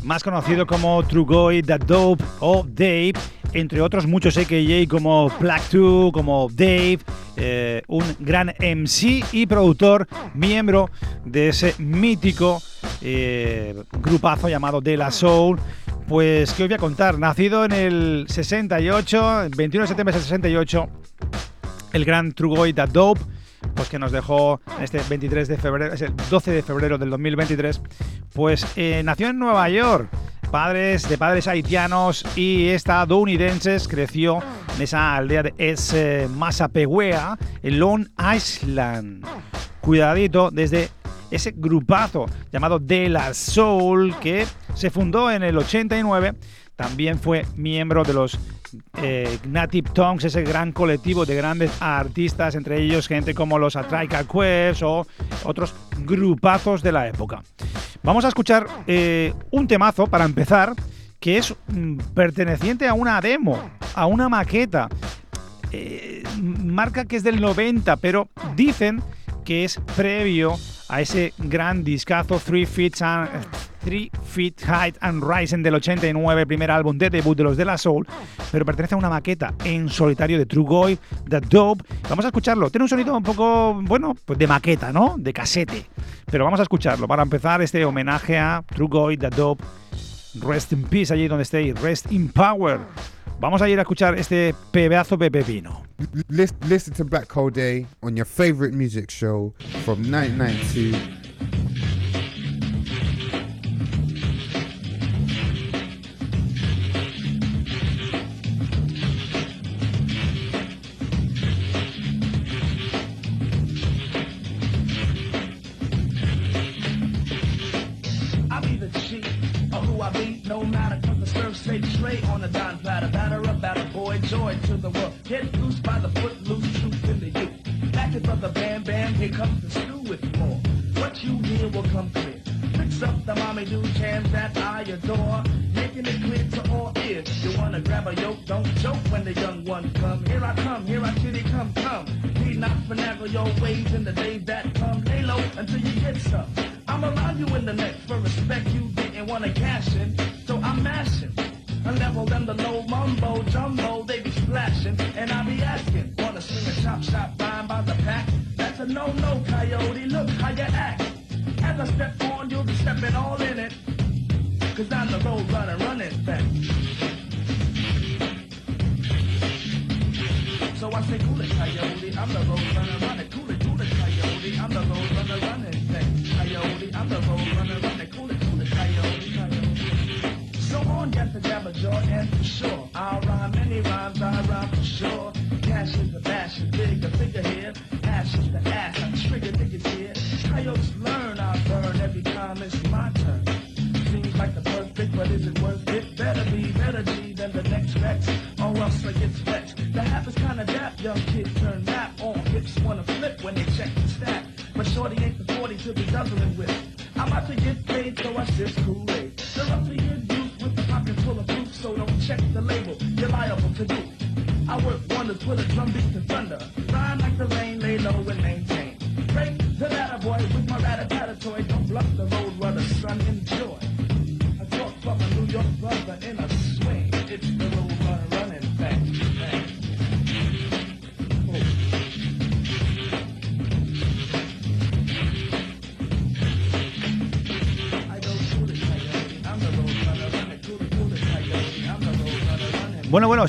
más conocido como Trugoy, The Dope o Dave, entre otros muchos AKJ como Black 2, como Dave, eh, un gran MC y productor, miembro de ese mítico eh, grupazo llamado De La Soul. Pues, ¿qué os voy a contar? Nacido en el 68, 21 de septiembre del 68, el gran Trugoy, The Dope, pues que nos dejó este 23 de febrero, es el 12 de febrero del 2023, pues eh, nació en Nueva York. Padres de padres haitianos y estadounidenses creció en esa aldea de es eh, en Long Island. Cuidadito desde ese grupazo llamado De La Soul que se fundó en el 89 también fue miembro de los eh, Native Tongues, ese gran colectivo de grandes artistas, entre ellos gente como los Atraika Quest o otros grupazos de la época. Vamos a escuchar eh, un temazo para empezar, que es mm, perteneciente a una demo, a una maqueta. Eh, marca que es del 90, pero dicen que es previo a ese gran discazo Three Feet, and, Three Feet Height and Rising del 89, primer álbum de debut de los de la Soul, pero pertenece a una maqueta en solitario de True Goy, The Dope. Vamos a escucharlo. Tiene un sonido un poco, bueno, pues de maqueta, ¿no? De casete. Pero vamos a escucharlo para empezar este homenaje a True Goy, The Dope. Rest in peace allí donde estéis. Rest in power. Vamos a ir a escuchar este pedazo de pepino. Listen to Black Hole Day on your favorite music show from 1992. A yoke, don't choke when the young one come. Here I come, here I kitty come, come. Need not finagle your ways in the days that come. Lay low until you get some. I'm around you in the next for respect you didn't wanna cash in. So I'm mashing. A level them the low mumbo jumbo, they be splashing, and I be asking, wanna swing a chop shop rhyme by the pack? That's a no-no, coyote, look how you act. As I step on, you'll be stepping all in it, cause I'm the road runner running back. I say, cool it, coyote, I'm the road runner running, cool it, cool it, coyote, I'm the road runner running back. Coyote, I'm the road runner running, cool it, cool it, coyote. So on, get the a jaw and for sure. I'll rhyme many rhymes, I rhyme for sure. Cash is the bash, is big, the figure here. Ash is the ass, I trigger niggas here. Coyotes learn, I burn every time it's my turn. Young kid turn rap on. Hips wanna flip when they check the stat. But shorty ain't the 40 to be guzzling with.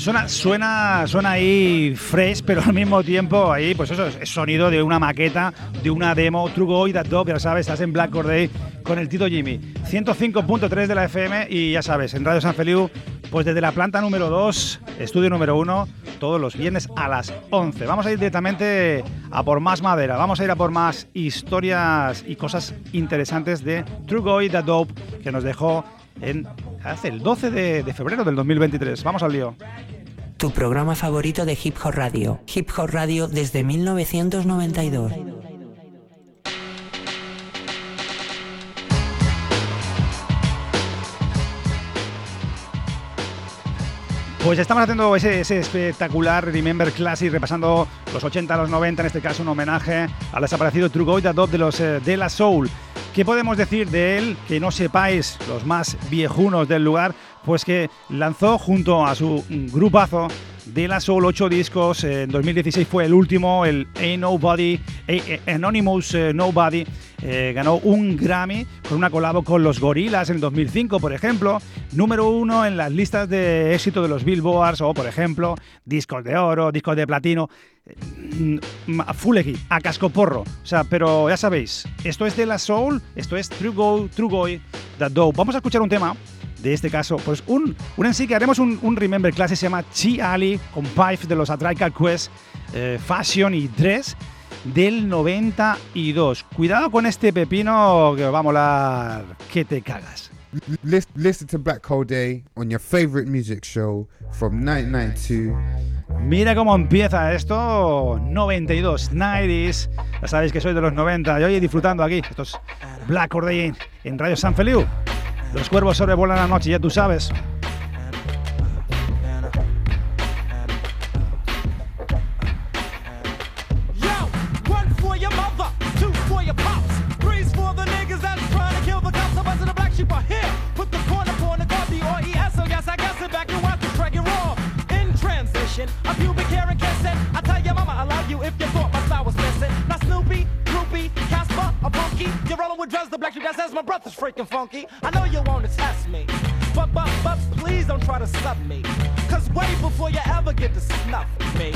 Suena, suena, suena ahí fresh, pero al mismo tiempo ahí, pues eso es sonido de una maqueta, de una demo, True Go That Dog, ya sabes, estás en Black Day con el Tito Jimmy. 105.3 de la FM y ya sabes, en Radio San Feliu, pues desde la planta número 2, estudio número 1, todos los viernes a las 11. Vamos a ir directamente a por más madera, vamos a ir a por más historias y cosas interesantes de True Go That Dope que nos dejó en hace el 12 de, de febrero del 2023. Vamos al lío. Tu programa favorito de Hip Hop Radio. Hip Hop Radio desde 1992. Pues estamos haciendo ese, ese, espectacular Remember Classic, repasando los 80 a los 90, en este caso un homenaje al desaparecido True Gold de los eh, de la Soul. ¿Qué podemos decir de él que no sepáis los más viejunos del lugar? Pues que lanzó junto a su grupazo de la Soul 8 discos, en 2016 fue el último, el Ain't Nobody, Anonymous eh, Nobody, eh, ganó un Grammy con una colabo con los Gorilas en 2005, por ejemplo, número uno en las listas de éxito de los Billboards o, por ejemplo, discos de oro, discos de platino, mm, full equip, a cascoporro. O sea, pero ya sabéis, esto es de la Soul, esto es True Go, True Goy, That Dope. Vamos a escuchar un tema de este caso, pues un, un en sí que haremos un, un Remember Class, se llama Chi Ali con Pipe de los Atrical Quest, eh, Fashion y Dress del 92. Cuidado con este pepino que va a molar que te cagas. Listen to Black Hole Day on your favorite music show from 1992. Mira cómo empieza esto, 92, 90s. Ya sabéis que soy de los 90 y hoy disfrutando aquí. Esto es Black Hole Day en Radio San Feliu. Los cuervos sobrevuelan la noche, ya tú sabes. A pubic hair and kissing. I tell your mama I love you if you thought my style was missing. A Punky. You're rolling with drugs, the black sheep that says my brother's freaking funky. I know you wanna test me. But, but, but please don't try to sub me. Cause way before you ever get to snuff me.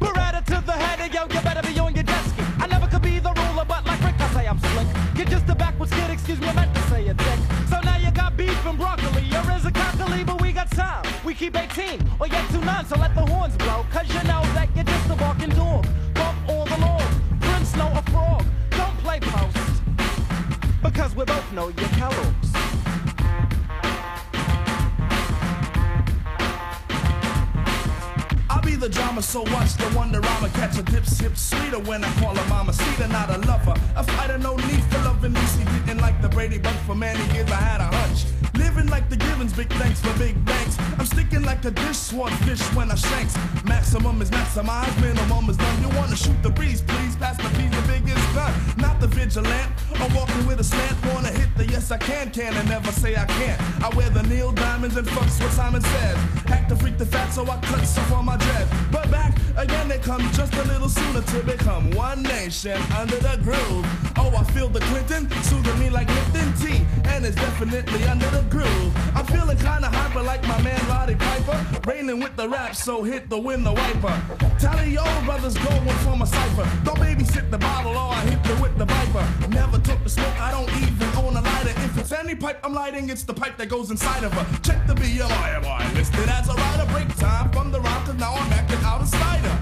Beretta to the head and yo, you better be on your desk. I never could be the ruler, but like Rick, I say I'm slick. You're just a backwards kid, excuse me, I meant to say a dick. So now you got beef and broccoli. You're as a cockily, but we got time. We keep 18 or yet two nine, so let the horns blow. Cause you know that you're just a walking dog. Bump all the law. Prince know a frog. Because we both know you're color. The drama, so watch the wonder I'ma catch a dip sip sweeter when I call her mama. Cedar, not a lover. A fighter, no need for loving me. She didn't like the Brady Bunch for many years. I had a hunch. Living like the Givens, big thanks for big banks. I'm sticking like a dishwater fish when I shanks. Maximum is maximized, minimum is done. You wanna shoot the breeze, please pass the piece, the biggest gun. Not the vigilant, I'm walking with a slant. Wanna hit the yes I can, can and never say I can't. I wear the Neil Diamonds and fucks what Simon says. Hack to freak the fat, so I cut stuff on my dread. But back again, they come just a little sooner to become one nation under the groove. Oh, I feel the Clinton soothing me like Lipton tea, and it's definitely under the groove. I'm feeling kinda hyper like my man Roddy Piper. Raining with the rap, so hit the window wiper. Tally your brothers going for my cipher. Don't babysit the bottle or I hit you with the viper. Never took the smoke, I don't even own a lighter. If it's any pipe I'm lighting, it's the pipe that goes inside of her. Check the BMI, am I listed as a rider? Break time from the rhyme, cause now I'm acting out of cider.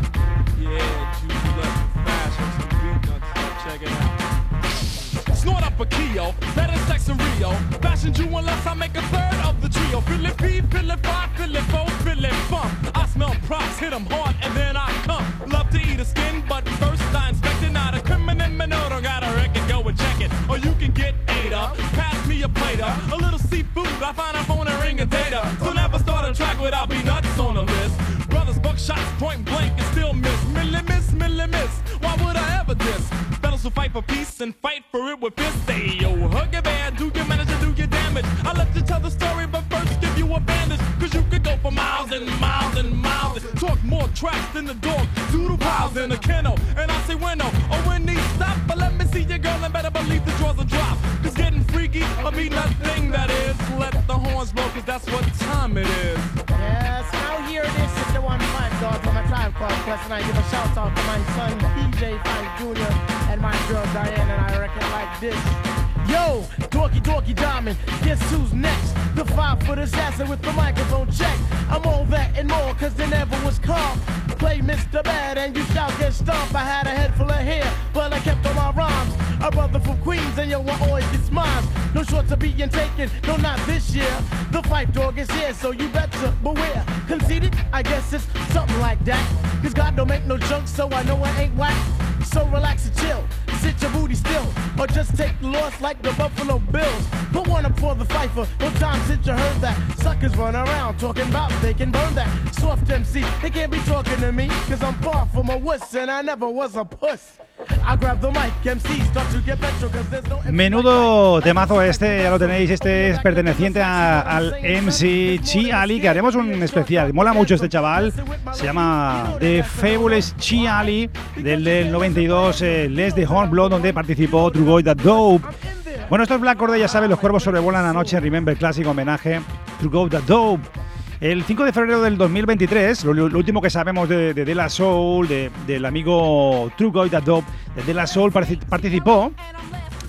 Yeah, juicy left fast nuts. Check it out. Snort up a Keo, better sex in Rio. Fashion you unless I make a third of the trio. Feel it beat, feel it five, feel it four, feel it bump. I smell props, hit 'em hard, and then I come. Love to eat a skin, but first I inspect it. Not a criminal, no, can get ate up. Pass me a plate up. A little seafood I find I'm on a ring of data. So never start a track without be nuts on the list. Brothers buckshots, point blank and still miss. Millie miss, millie miss. Why would I ever diss? Fellas who fight for peace and fight for it with fists. Hey, yo, tracks than the dog. Doodle piles in the kennel. And I say when oh when these stop. But let me see your girl and better believe the drawers will drop. Cause getting freaky, I mean nothing that is. Let the horns blow, cause that's what time it is. Yes, now here it is, it's the one five dog from a tribe called Quest, and I give a shout out to my son PJ Five Jr. and my girl Diane, and I reckon like this. Yo, dorky dorky diamond, guess who's next? The five foot assassin with the microphone check. I'm all that and more, cause there never was calm. Play Mr. Bad and you shall get stomped. I had a head full of hair, but I kept all my rhymes. A brother from Queens, and yo, I always get smiles. No shorts are being taken, no, not this year. The fight dog is here, so you better beware. Conceited, I guess it's something like that. Cause God don't make no junk, so I know I ain't whack. So relax and chill, sit your booty still, or just take the loss like the Buffalo Bills. Put one up for the fifer, no time since you heard that. Suckers run around talking about they can burn that. Soft MC, they can't be talking to me, cause I'm far from a wuss and I never was a puss. Menudo temazo este, ya lo tenéis, este es perteneciente al MC Chi Ali, que haremos un especial. Mola mucho este chaval, se llama The Fabulous Chi Ali, del, del 92, eh, Les de Hornblood, donde participó True Boy The Dope. Bueno, esto es Black Corday, ya sabes, los cuervos sobrevuelan la noche, Remember Classic, homenaje, True Go The Dope. El 5 de febrero del 2023, lo, último que sabemos de, de La Soul, de- del amigo True Goy de De La Soul partici- participó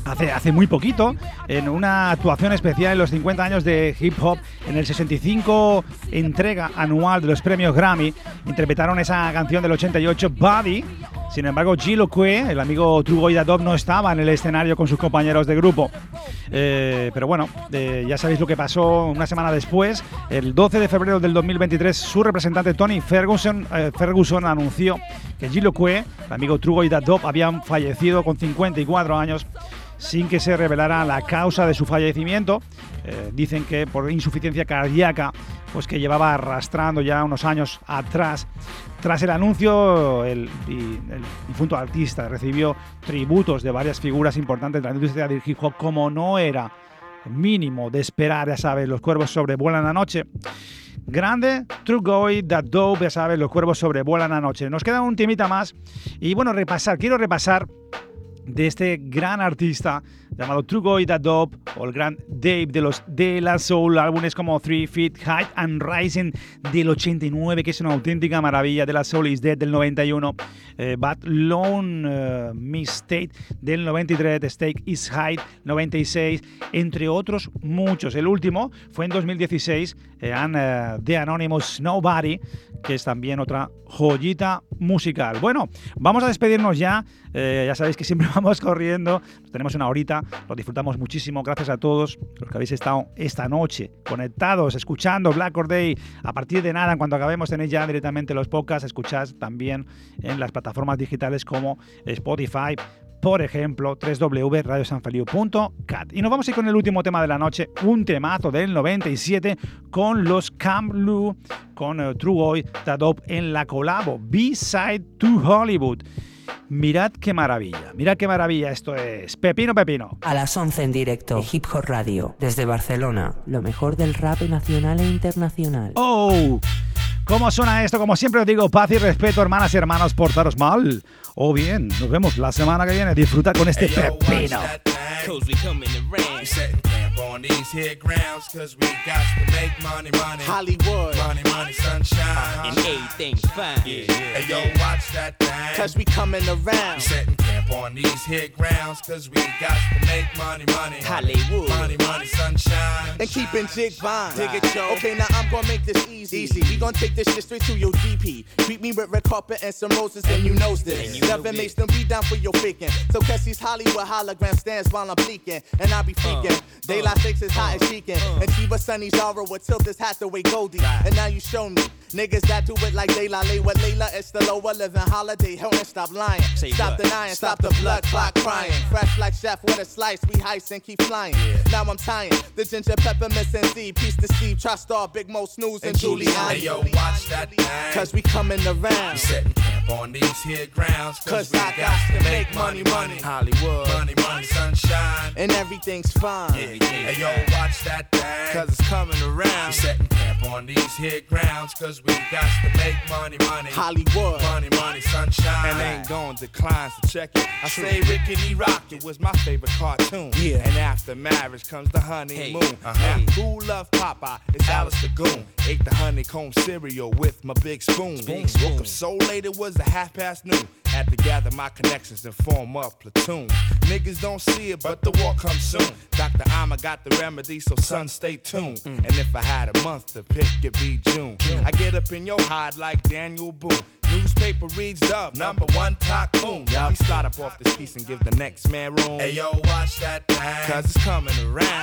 hace, muy poquito en una actuación especial en los 50 años de hip hop. En el 65 entrega anual de los premios Grammy. Interpretaron esa canción del 88 Buddy. Sin embargo Gilo Kue el amigo Boy Dub no estaba en el escenario con sus compañeros de grupo. Eh, pero bueno eh, ya sabéis lo que pasó una semana después. El 12 de febrero del 2023 su representante Tony Ferguson, eh, anunció que Gilo Kue el amigo Boy Dub habían fallecido con 54 años sin que se revelara la causa de su fallecimiento. Eh, dicen que por insuficiencia cardíaca, pues que llevaba arrastrando ya unos años atrás. Tras el anuncio, el, difunto artista recibió tributos de varias figuras importantes de la industria del hip como no era mínimo de esperar, ya sabes, los cuervos sobrevuelan la noche. Grande, True Goy, That Dope, ya sabes, los cuervos sobrevuelan la noche. Nos queda un timita más y bueno, repasar, quiero repasar de este gran artista llamado That Dope o el gran Dave de los De La Soul, álbumes como Three Feet High and Rising del 89, que es una auténtica maravilla, De La Soul is Dead del 91, eh, Bad Lone eh, Mistake del 93, The Stake is High 96, entre otros muchos. El último fue en 2016, eh, and, eh, The Anonymous Nobody, que es también otra joyita musical. Bueno, vamos a despedirnos ya. Eh, ya sabéis que siempre vamos corriendo. Tenemos una horita. Lo disfrutamos muchísimo. Gracias a todos los que habéis estado esta noche conectados, escuchando Black Or Day. A partir de nada, en cuanto acabemos, tenéis ya directamente los podcasts. Escuchad también en las plataformas digitales como Spotify. Por ejemplo, www.radiosanfeliu.cat. Y nos vamos a ir con el último tema de la noche, un temazo del 97 con los Camp Blue, con eh, True Boy, Tadop en la colabo, B-Side to Hollywood. Mirad qué maravilla, mirad qué maravilla esto es. Pepino Pepino. A las 11 en directo, Hip Hop Radio, desde Barcelona, lo mejor del rap nacional e internacional. ¡Oh! ¿Cómo suena esto? Como siempre os digo, paz y respeto, hermanas y hermanos, portaros mal. O bien, nos vemos la semana que viene. Disfruta con este pepino. Cause we come in the rain. Setting camp on these here grounds, cause we got to make money, money. Hollywood. Money, money, sunshine. And everything's fine. Yeah, yeah. Hey, yo, watch that thing. Cause we coming around. We setting camp on these here grounds, cause we got to make money, money. Hollywood. Money, money, sunshine. And keeping jig fine. Dig it, yo. Okay, now I'm gonna make this easy. Easy. We gonna take this shit straight to your DP. Treat me with red carpet and some roses, and you knows this. And Never makes them be down for your faking. So catch these Hollywood hologram stands while I'm bleaking. And I be uh, freaking. Daylight uh, six is hot and uh, chicken. And Chiba Sunny Zara with tilt this Hathaway Goldie. And now you show me. Niggas that do it like Layla lay with Layla. It's the lower living holiday. Help and stop lying. Say stop what? denying. Stop the blood clot crying. Fresh like chef with a slice. We heist and keep flying. Now I'm tying the ginger pepper missing C. Piece to Steve. Try star Big Mo Snooze and Giuliani. Hey, yo, watch that thing. Cause we coming We around. setting camp on these here grounds, cause, Cause we I got, to make money, money. Hollywood. Money, money, sunshine. And everything's fine. Yeah, yeah. Hey yo, watch that thing. Cause it's coming around. We setting camp on these here grounds, cause we got to make money, money. Hollywood. Money, money, sunshine. And ain't gonna decline, so check it. I say Rickety Rocket was my favorite cartoon. Yeah. And after marriage comes the honeymoon. Hey, uh-huh. Now, who loved Popeye? It's Alice the Goon. Ate the honeycomb cereal with my big spoon. Big spoon. Woke up so late it was a half past noon. Had to gather my connections and form up platoon. Niggas don't see it, but the war comes soon. Dr. Amma got the remedy, so son, stay tuned. Mm. And if I had a month to pick, it'd be June. I get up in your hide like Daniel Boone. Newspaper reads Dove, number one tycoon. We start up off this piece and give the next man room. Hey yo, watch that thing. Cause it's coming around.